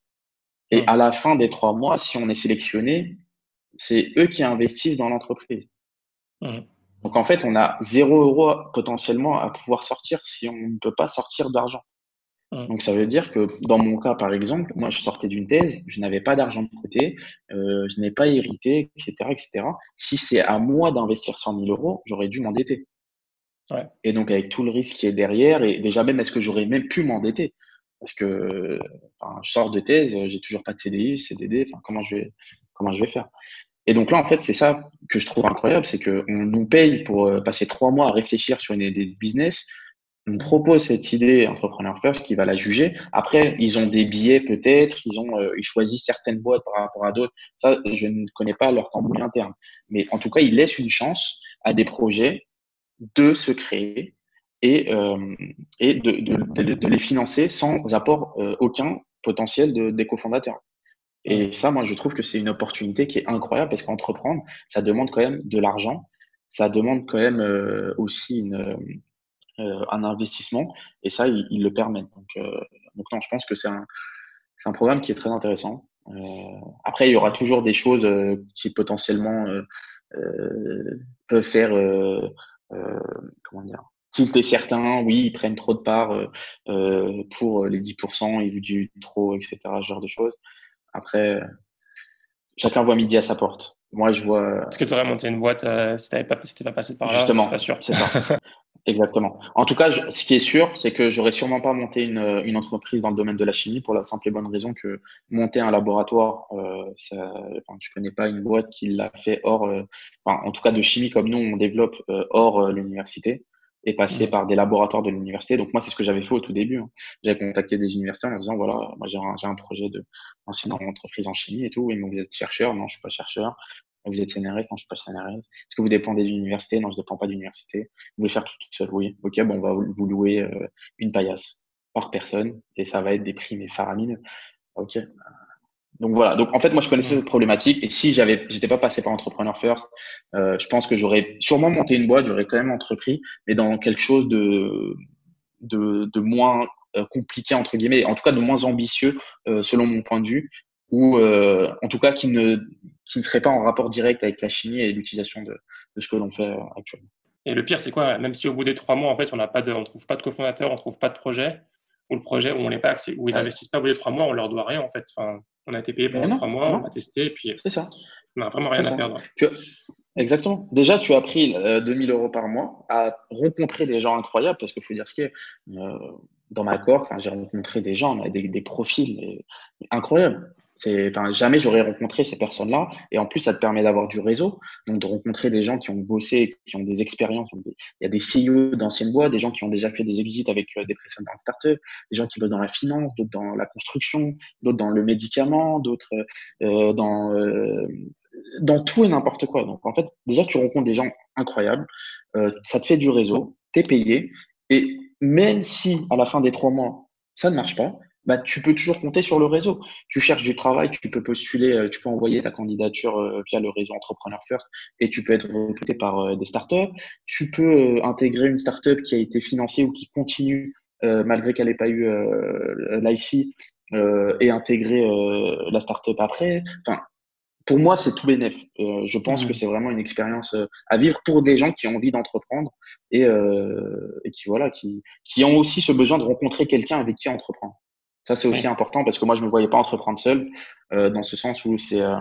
Et à la fin des trois mois, si on est sélectionné, c'est eux qui investissent dans l'entreprise. Donc en fait, on a zéro euro potentiellement à pouvoir sortir si on ne peut pas sortir d'argent. Donc ça veut dire que dans mon cas, par exemple, moi je sortais d'une thèse, je n'avais pas d'argent de côté, euh, je n'ai pas hérité, etc., etc. Si c'est à moi d'investir 100 000 euros, j'aurais dû m'endetter. Ouais. Et donc avec tout le risque qui est derrière, et déjà même est-ce que j'aurais même pu m'endetter? Parce que enfin, je sors de thèse, j'ai toujours pas de CDI, CDD, enfin comment je vais comment je vais faire? Et donc là, en fait, c'est ça que je trouve incroyable, c'est qu'on nous paye pour euh, passer trois mois à réfléchir sur une idée de business. On propose cette idée Entrepreneur First qui va la juger. Après, ils ont des billets peut-être, ils ont euh, ils choisissent certaines boîtes par rapport à d'autres. Ça, je ne connais pas leur cambouis interne. Mais en tout cas, ils laissent une chance à des projets de se créer et, euh, et de, de, de, les financer sans apport euh, aucun potentiel de, des cofondateurs. Et ça, moi, je trouve que c'est une opportunité qui est incroyable parce qu'entreprendre, ça demande quand même de l'argent, ça demande quand même euh, aussi une, euh, un investissement, et ça, ils il le permettent. Donc, euh, donc, non, je pense que c'est un, un programme qui est très intéressant. après, il y aura toujours des choses qui potentiellement peuvent faire, comment dire, tilter certains, oui, ils prennent trop de parts pour les 10%, ils vous disent trop, etc., ce genre de choses. Après, chacun voit midi à sa porte. Moi, je vois. Est-ce que tu aurais monté une boîte euh, si tu n'avais pas, pas, passé par là? Justement, c'est ça. Exactement. En tout cas, ce qui est sûr, c'est que j'aurais sûrement pas monté une, une, entreprise dans le domaine de la chimie pour la simple et bonne raison que monter un laboratoire, euh, ça, enfin, je connais pas une boîte qui l'a fait hors, euh, enfin, en tout cas de chimie comme nous, on développe euh, hors euh, l'université et passer par des laboratoires de l'université. Donc moi, c'est ce que j'avais fait au tout début. Hein. J'avais contacté des universités en leur disant, voilà, moi j'ai un, un, projet de une entreprise en chimie et tout. Dit, vous êtes chercheur Non, je suis pas chercheur. Vous êtes CNRS Non, je suis pas CNRS. Est-ce que vous dépendez d'une université? Non, je dépends pas d'université. Vous voulez faire tout, tout seul Oui. Ok, bon, on va vous louer euh, une paillasse par personne et ça va être des prix mais faramineux. Ok, donc voilà. Donc en fait, moi je connaissais cette problématique et si j'avais, j'étais pas passé par Entrepreneur First, euh, je pense que j'aurais sûrement monté une boîte, j'aurais quand même entrepris, mais dans quelque chose de de, de moins euh, compliqué entre guillemets, en tout cas de moins ambitieux euh, selon mon point de vue, ou euh, en tout cas qui ne qui ne seraient pas en rapport direct avec la chimie et l'utilisation de, de, ce que l'on fait actuellement. Et le pire, c'est quoi? Même si au bout des trois mois, en fait, on n'a pas de, on trouve pas de cofondateur, on trouve pas de projet, ou le projet où on n'est pas accès, où ils n'investissent pas au bout des trois mois, on leur doit rien en fait. Enfin, on a été payé pendant trois mois, on a testé, et puis ça. on n'a vraiment rien à perdre. Exactement. Déjà, tu as pris 2000 euros par mois à rencontrer des gens incroyables, parce qu'il faut dire ce qui est. Euh, dans ma cohorte, j'ai rencontré des gens, des, des profils incroyables. Enfin, jamais j'aurais rencontré ces personnes-là. Et en plus, ça te permet d'avoir du réseau, donc de rencontrer des gens qui ont bossé, qui ont des expériences. Il y a des CEO d'anciennes boîtes, des gens qui ont déjà fait des exits avec euh, des précédentes startups, des gens qui bossent dans la finance, d'autres dans la construction, d'autres dans le médicament, d'autres euh, dans euh, dans tout et n'importe quoi. Donc en fait, déjà tu rencontres des gens incroyables, euh, ça te fait du réseau, t'es payé, et même si à la fin des trois mois ça ne marche pas, bah, tu peux toujours compter sur le réseau. Tu cherches du travail, tu peux postuler, euh, tu peux envoyer ta candidature euh, via le réseau Entrepreneur First et tu peux être recruté par euh, des startups. Tu peux intégrer une startup qui a été financée ou qui continue malgré qu'elle n'ait pas eu l'IC et intégrer la startup après. Enfin, pour moi, c'est tout bénef. je pense mmh. que c'est vraiment une expérience à vivre pour des gens qui ont envie d'entreprendre et, et qui voilà, qui, qui ont aussi ce besoin de rencontrer quelqu'un avec qui entreprendre. Ça, c'est aussi important parce que moi, je ne me voyais pas entreprendre seul, euh, dans ce sens où c'est. Euh,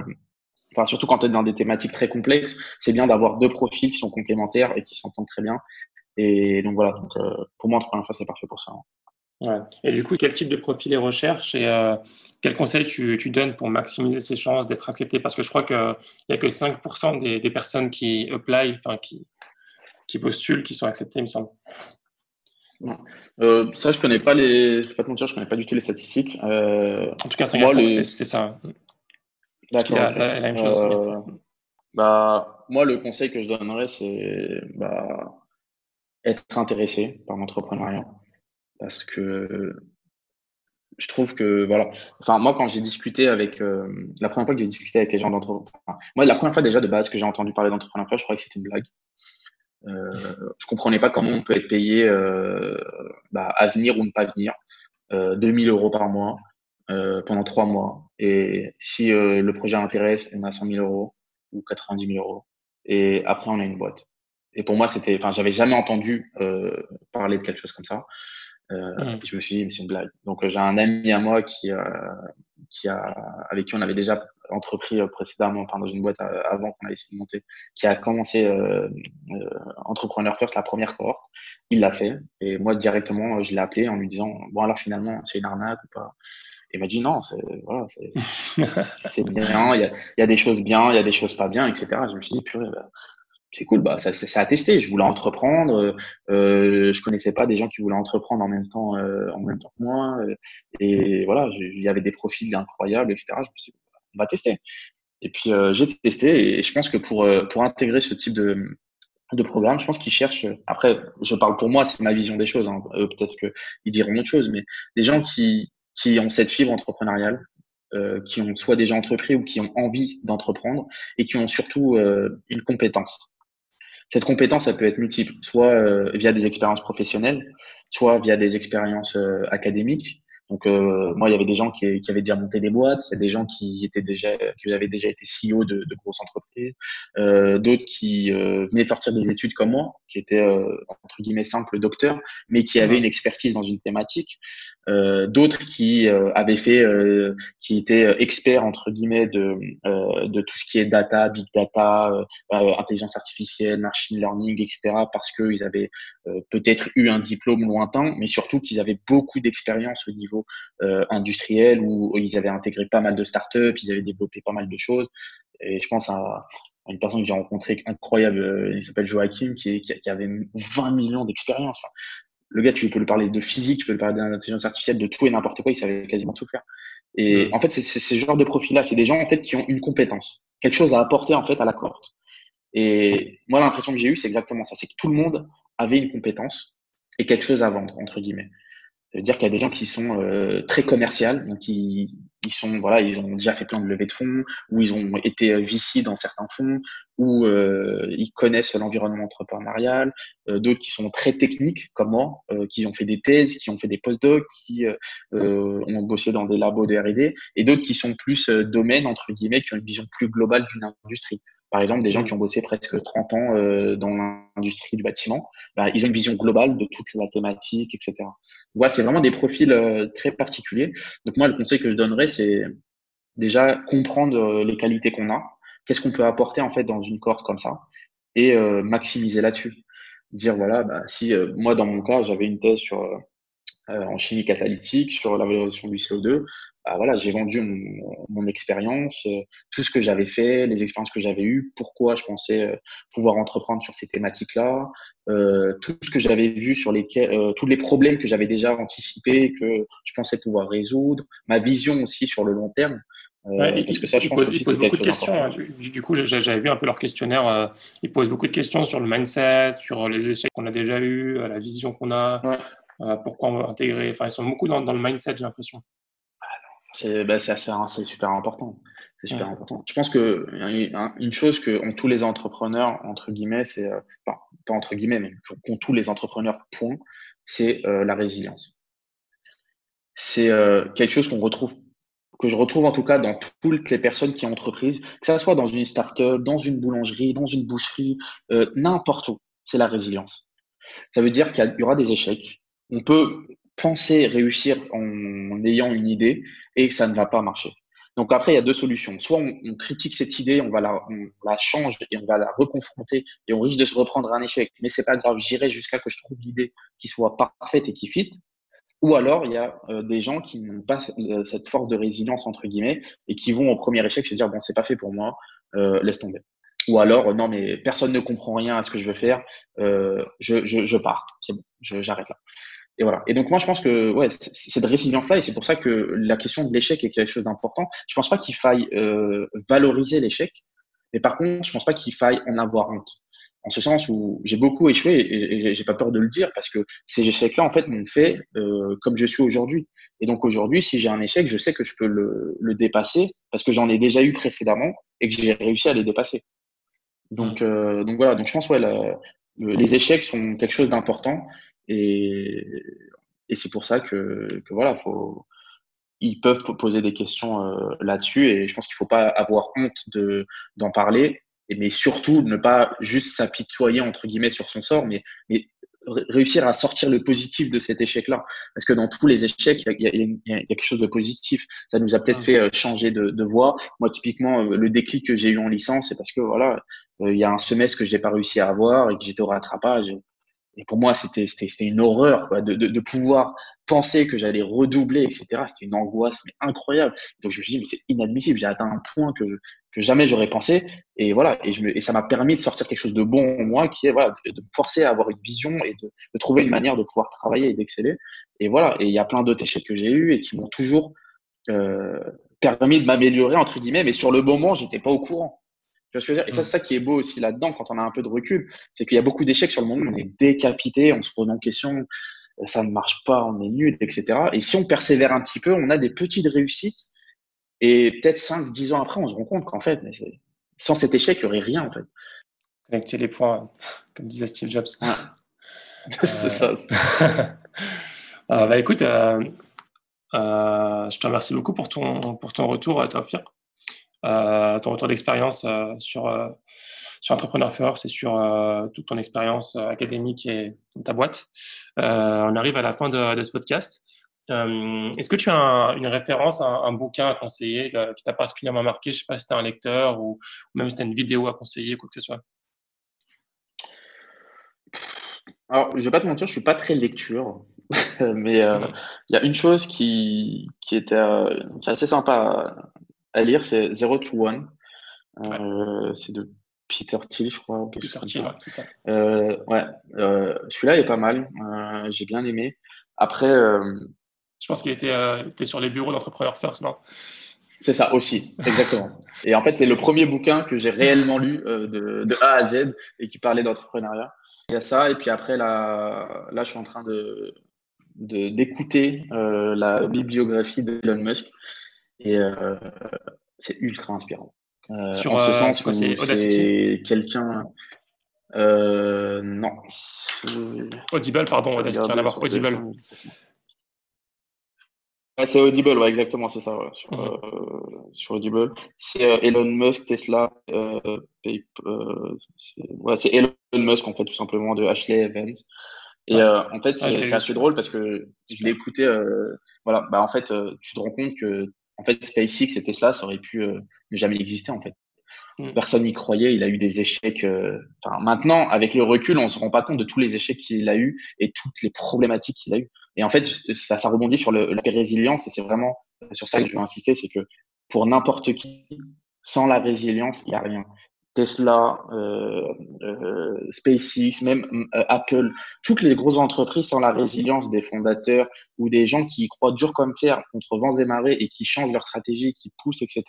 enfin, surtout quand tu es dans des thématiques très complexes, c'est bien d'avoir deux profils qui sont complémentaires et qui s'entendent très bien. Et donc voilà, donc, euh, pour moi, première fois, c'est parfait pour ça. Ouais. Et du coup, quel type de profil est recherche et euh, quel conseil tu, tu, donnes pour maximiser ses chances d'être accepté? Parce que je crois qu'il n'y a que 5% des, des, personnes qui apply, enfin qui, qui postulent, qui sont acceptées, il me semble. Euh, ça, je connais pas les. Je vais pas te mentir, je connais pas du tout les statistiques. Euh, en tout cas, moi, le... c'était ça. D'accord. Euh, bah, moi, le conseil que je donnerais, c'est bah, être intéressé par l'entrepreneuriat, parce que je trouve que voilà. Enfin, moi, quand j'ai discuté avec la première fois que j'ai discuté avec les gens d'entrepreneuriat, moi, la première fois déjà de base que j'ai entendu parler d'entrepreneuriat, je crois que c'était une blague. Euh, je comprenais pas comment on peut être payé euh, bah, à venir ou ne pas venir, euh, 2000 euros par mois euh, pendant trois mois. Et si euh, le projet intéresse, on a 100 000 euros ou 90 000 euros. Et après, on a une boîte. Et pour moi, c'était, enfin, j'avais jamais entendu parler de quelque chose comme ça. Euh, mmh. Je me suis dit, mais c'est une blague. Donc, j'ai un ami à moi qui, euh, qui a, avec qui on avait déjà entrepris euh, précédemment, enfin, dans une boîte euh, avant qu'on a essayé de monter, qui a commencé euh, Entrepreneur First, la première cohorte. Il l'a fait. Et moi, directement, je l'ai appelé en lui disant, bon, alors finalement, c'est une arnaque ou pas? Il m'a dit non, c'est voilà, c'est bien, il y a, il y a des choses bien, il y a des choses pas bien, etc. Je me suis dit, purée, bah, c'est cool, bah, ça, ça, a testé. Je voulais entreprendre. Euh, je connaissais pas des gens qui voulaient entreprendre en même temps, euh, en même temps que moi. Euh, et voilà, il y avait des profils incroyables, etc. Je me suis dit, on va tester. Et puis euh, j'ai testé. Et je pense que pour euh, pour intégrer ce type de de programme, je pense qu'ils cherchent. Après, je parle pour moi, c'est ma vision des choses. Hein. Peut-être qu'ils diront autre chose, mais des gens qui qui ont cette fibre entrepreneuriale, euh, qui ont soit déjà entrepris ou qui ont envie d'entreprendre et qui ont surtout une compétence. Cette compétence, ça peut être multiple, soit via des expériences professionnelles, soit via des expériences académiques. Donc euh, moi, il y avait des gens qui, qui, avaient déjà monté des boîtes, il y a des gens qui étaient déjà, qui avaient déjà été CEO de, de grosses entreprises, d'autres qui venaient de sortir des études comme moi, qui étaient entre guillemets simples docteurs, mais qui avaient une expertise dans une thématique. Euh, d'autres qui euh, avaient fait, euh, qui étaient experts entre guillemets de de tout ce qui est data, big data, intelligence artificielle, machine learning, etc. Parce qu'ils avaient peut-être eu un diplôme lointain, mais surtout qu'ils avaient beaucoup d'expérience au niveau industriel où ils avaient intégré pas mal de startups, ils avaient développé pas mal de choses. Et je pense à, une personne que j'ai rencontrée incroyable, il s'appelle Joachim, qui, avait 20 millions d'expérience. Enfin, le gars, tu peux lui parler de physique, tu peux lui parler d'intelligence artificielle, de tout et n'importe quoi, il savait quasiment tout faire. Et en fait, c'est ce genre de profil-là, c'est des gens en fait qui ont une compétence, quelque chose à apporter en fait à la cohorte. Et moi, l'impression que j'ai eue, c'est exactement ça, c'est que tout le monde avait une compétence et quelque chose à vendre entre guillemets. Ça dire qu'il y a des gens qui sont euh, très commerciaux, donc qui ils sont voilà, ils ont déjà fait plein de levées de fonds, ou ils ont été VC dans certains fonds, ou euh, ils connaissent l'environnement entrepreneurial. Euh, d'autres qui sont très techniques, comme moi, euh, qui ont fait des thèses, qui ont fait des postdocs, qui ont bossé dans des labos de R&D, et d'autres qui sont plus domaines entre guillemets, qui ont une vision plus globale d'une industrie. Par exemple, des gens qui ont bossé presque 30 ans dans l'industrie du bâtiment, bah, ils ont une vision globale de toute la thématique, etc. Voilà, c'est vraiment des profils très particuliers. Donc moi, le conseil que je donnerais, c'est déjà comprendre les qualités qu'on a, qu'est-ce qu'on peut apporter en fait dans une cohorte comme ça, et maximiser là-dessus. Dire voilà, bah, si moi dans mon cas, j'avais une thèse sur en chimie catalytique, sur la valorisation du CO2, bah voilà, j'ai vendu mon, mon expérience, euh, tout ce que j'avais fait, les expériences que j'avais eues, pourquoi je pensais euh, pouvoir entreprendre sur ces thématiques-là, euh, tout ce que j'avais vu sur lesquels, tous les problèmes que j'avais déjà anticipés, que je pensais pouvoir résoudre, ma vision aussi sur le long terme. Ouais, parce que ça, je pense posent, ils posent beaucoup de questions. Hein. Du, du, coup, j'avais vu un peu leur questionnaire. ils posent beaucoup de questions sur le mindset, sur les échecs qu'on a déjà eus, la vision qu'on a, ouais. pourquoi intégrer. Enfin, ils sont beaucoup dans, dans le mindset, j'ai l'impression. C'est bah, c'est super important. C'est super important. Je pense que une chose que ont tous les entrepreneurs entre guillemets, c'est euh, pas entre guillemets, mais qu'ont tous les entrepreneurs point, c'est euh, la résilience. C'est euh, quelque chose qu'on retrouve, que je retrouve en tout cas dans toutes les personnes qui ont entreprise, que ça soit dans une start-up, dans une boulangerie, dans une boucherie, n'importe où. C'est la résilience. Ça veut dire qu'il y aura des échecs. On peut penser réussir en, ayant une idée et que ça ne va pas marcher. Donc après, il y a deux solutions. Soit on, critique cette idée, on va la, change et on va la reconfronter et on risque de se reprendre un échec. Mais c'est pas grave, j'irai jusqu'à que je trouve l'idée qui soit parfaite et qui fit. Ou alors, il y a euh, des gens qui n'ont pas euh, cette force de résilience, entre guillemets, et qui vont au premier échec se dire, bon, c'est pas fait pour moi, euh, laisse tomber. Ou alors, non, mais personne ne comprend rien à ce que je veux faire, je, je, je pars, c'est bon, j'arrête là. Et voilà. Et donc moi je pense que ouais, cette résilience-là, et c'est pour ça que la question de l'échec est quelque chose d'important. Je pense pas qu'il faille euh, valoriser l'échec, mais par contre je pense pas qu'il faille en avoir honte. En ce sens où j'ai beaucoup échoué et, j'ai pas peur de le dire parce que ces échecs-là en fait m'ont fait euh, comme je suis aujourd'hui. Et donc aujourd'hui, si j'ai un échec, je sais que je peux le, le dépasser parce que j'en ai déjà eu précédemment et que j'ai réussi à les dépasser. Donc, euh, donc voilà. Donc je pense ouais, la, les échecs sont quelque chose d'important et, et c'est pour ça que, que, voilà, faut, ils peuvent poser des questions euh, là-dessus. Et je pense qu'il ne faut pas avoir honte de, d'en parler. Et, mais surtout, ne pas juste s'apitoyer, entre guillemets, sur son sort, mais, mais réussir à sortir le positif de cet échec-là. Parce que dans tous les échecs, il y a, y, y a, quelque chose de positif. Ça nous a peut-être fait euh, changer de, de voie. Moi, typiquement, euh, le déclic que j'ai eu en licence, c'est parce que voilà, il y a un semestre que je n'ai pas réussi à avoir et que j'étais au rattrapage. Et pour moi, c'était une horreur quoi, de, de, de, pouvoir penser que j'allais redoubler, etc. C'était une angoisse mais incroyable. Donc je me suis dit, mais c'est inadmissible. J'ai atteint un point que, que jamais j'aurais pensé. Et voilà, et, je me, et ça m'a permis de sortir quelque chose de bon en moi, qui est voilà, de, me forcer à avoir une vision et de, de trouver une manière de pouvoir travailler et d'exceller. Et voilà, et il y a plein d'autres échecs que j'ai eus et qui m'ont toujours euh, permis de m'améliorer, entre guillemets, mais sur le moment, j'étais pas au courant. Tu vois ce que je veux dire? Et ça, mm. c'est ça qui est beau aussi là-dedans quand on a un peu de recul. C'est qu'il y a beaucoup d'échecs sur le monde, on est décapité, on se pose en question, euh, ça ne marche pas, on est nul, etc. Et si on persévère un petit peu, on a des petites réussites. Et peut-être 5, 10 ans après, on se rend compte qu'en fait, sans cet échec, il n'y aurait rien en fait. Connecter les points, comme disait Steve Jobs. c'est ça. euh, bah, écoute, euh, euh, je te remercie beaucoup pour ton, pour ton retour, Tafir. Euh, ton retour d'expérience euh, sur, euh, sur Entrepreneur First et sur toute ton expérience académique et ta boîte. on arrive à la fin de, ce podcast. Est-ce que tu as une référence, un, bouquin à conseiller qui t'a particulièrement marqué? Je ne sais pas si tu un lecteur ou, même si tu as une vidéo à conseiller, quoi que ce soit. Alors, je ne vais pas te mentir, je ne suis pas très lecture, mais il y a une chose qui, qui était qui est assez sympa à lire, c'est Zero to One. Euh, c'est de Peter Thiel, je crois. Peter Thiel, ouais, c'est ça. Euh, ouais, euh, celui-là est pas mal. J'ai bien aimé. Après. Je pense qu'il était, était, sur les bureaux d'entrepreneurs first, non? C'est ça aussi, exactement. et en fait, c'est le premier bouquin que j'ai réellement lu de, de, A à Z et qui parlait d'entrepreneuriat. Il y a ça, et puis après, là, là je suis en train de d'écouter la bibliographie d'Elon Musk. Et euh, c'est ultra inspirant. Euh, Sur, en ce sens, c'est quelqu'un. non. Audible, pardon, Audacity, rien à voir. Audible c'est Audible, ouais, exactement, c'est ça, sur, mhm. euh, sur, Audible. C'est euh, Elon Musk, Tesla, euh, euh c'est Elon Musk, en fait, tout simplement, de Ashley Evans. Et en fait, c'est assez drôle parce que je l'ai écouté, voilà, bah, en fait, tu te rends compte que, en fait, SpaceX et Tesla, ça aurait pu ne jamais exister, en fait. Mm. Personne n'y croyait. Il a eu des échecs. Euh, maintenant, avec le recul, on se rend pas compte de tous les échecs qu'il a eu et toutes les problématiques qu'il a eu. Et en fait, ça, ça rebondit sur le, la résilience et c'est vraiment sur ça que je veux insister, c'est que pour n'importe qui, sans la résilience, il n'y a rien. Tesla, euh, euh, SpaceX, même euh, Apple, toutes les grosses entreprises sans la résilience des fondateurs ou des gens qui croient dur comme fer contre vents et marées et qui changent leur stratégie, qui poussent, etc.,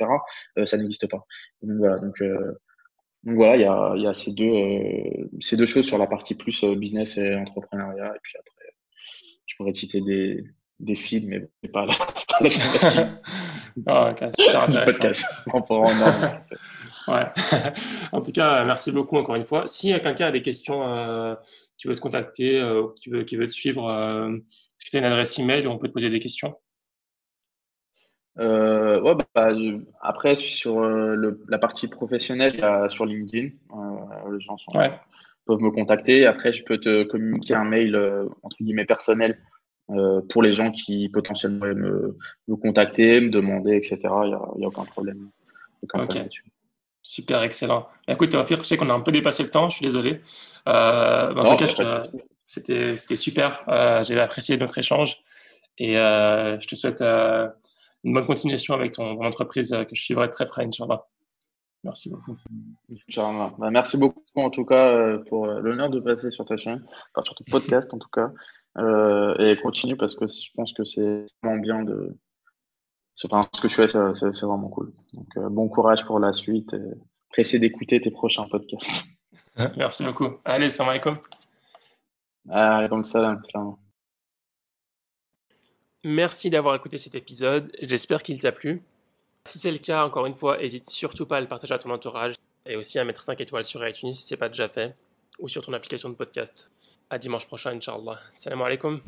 ça n'existe pas. Donc voilà, donc, voilà, il y a, y a ces, deux, ces deux choses sur la partie plus business et entrepreneuriat. Et puis après, je pourrais citer des, des films, mais c'est pas la, pas la oh, okay, du podcast. On pourra en Ouais. en tout cas, merci beaucoup encore une fois. Si quelqu'un a des questions, euh, qui veut te contacter, euh, qui, veut, qui veut te suivre, euh, est-ce que tu as une adresse email où on peut te poser des questions? Euh, ouais, bah, après, sur le, la partie professionnelle, sur LinkedIn. les gens peuvent me contacter. Après, je peux te communiquer un mail, entre guillemets, personnel pour les gens qui potentiellement me, me contacter, me demander, etc. Il n'y a, a, aucun problème. Aucun problème Super, excellent. Écoute, je sais qu'on a un peu dépassé le temps, je suis désolé. Euh, en tout cas, c'était super. Euh, J'ai apprécié notre échange et euh, je te souhaite euh, une bonne continuation avec ton, entreprise que je suivrai très près, Inch'Allah. Merci beaucoup. Bah, merci beaucoup en tout cas pour l'honneur de passer sur ta chaîne, enfin, sur ton podcast en tout cas. Et continue parce que je pense que c'est vraiment bien de, Enfin, ce que tu fais, c'est vraiment cool. Donc, euh, bon courage pour la suite. pressé d'écouter tes prochains podcasts. Merci beaucoup. Allez, salam alaikum. Alaikum salam. Merci d'avoir écouté cet épisode. J'espère qu'il t'a plu. Si c'est le cas, encore une fois, n'hésite surtout pas à le partager à ton entourage et aussi à mettre 5 étoiles sur iTunes si ce n'est pas déjà fait ou sur ton application de podcast. À dimanche prochain, Inch'Allah. Salam alaikum.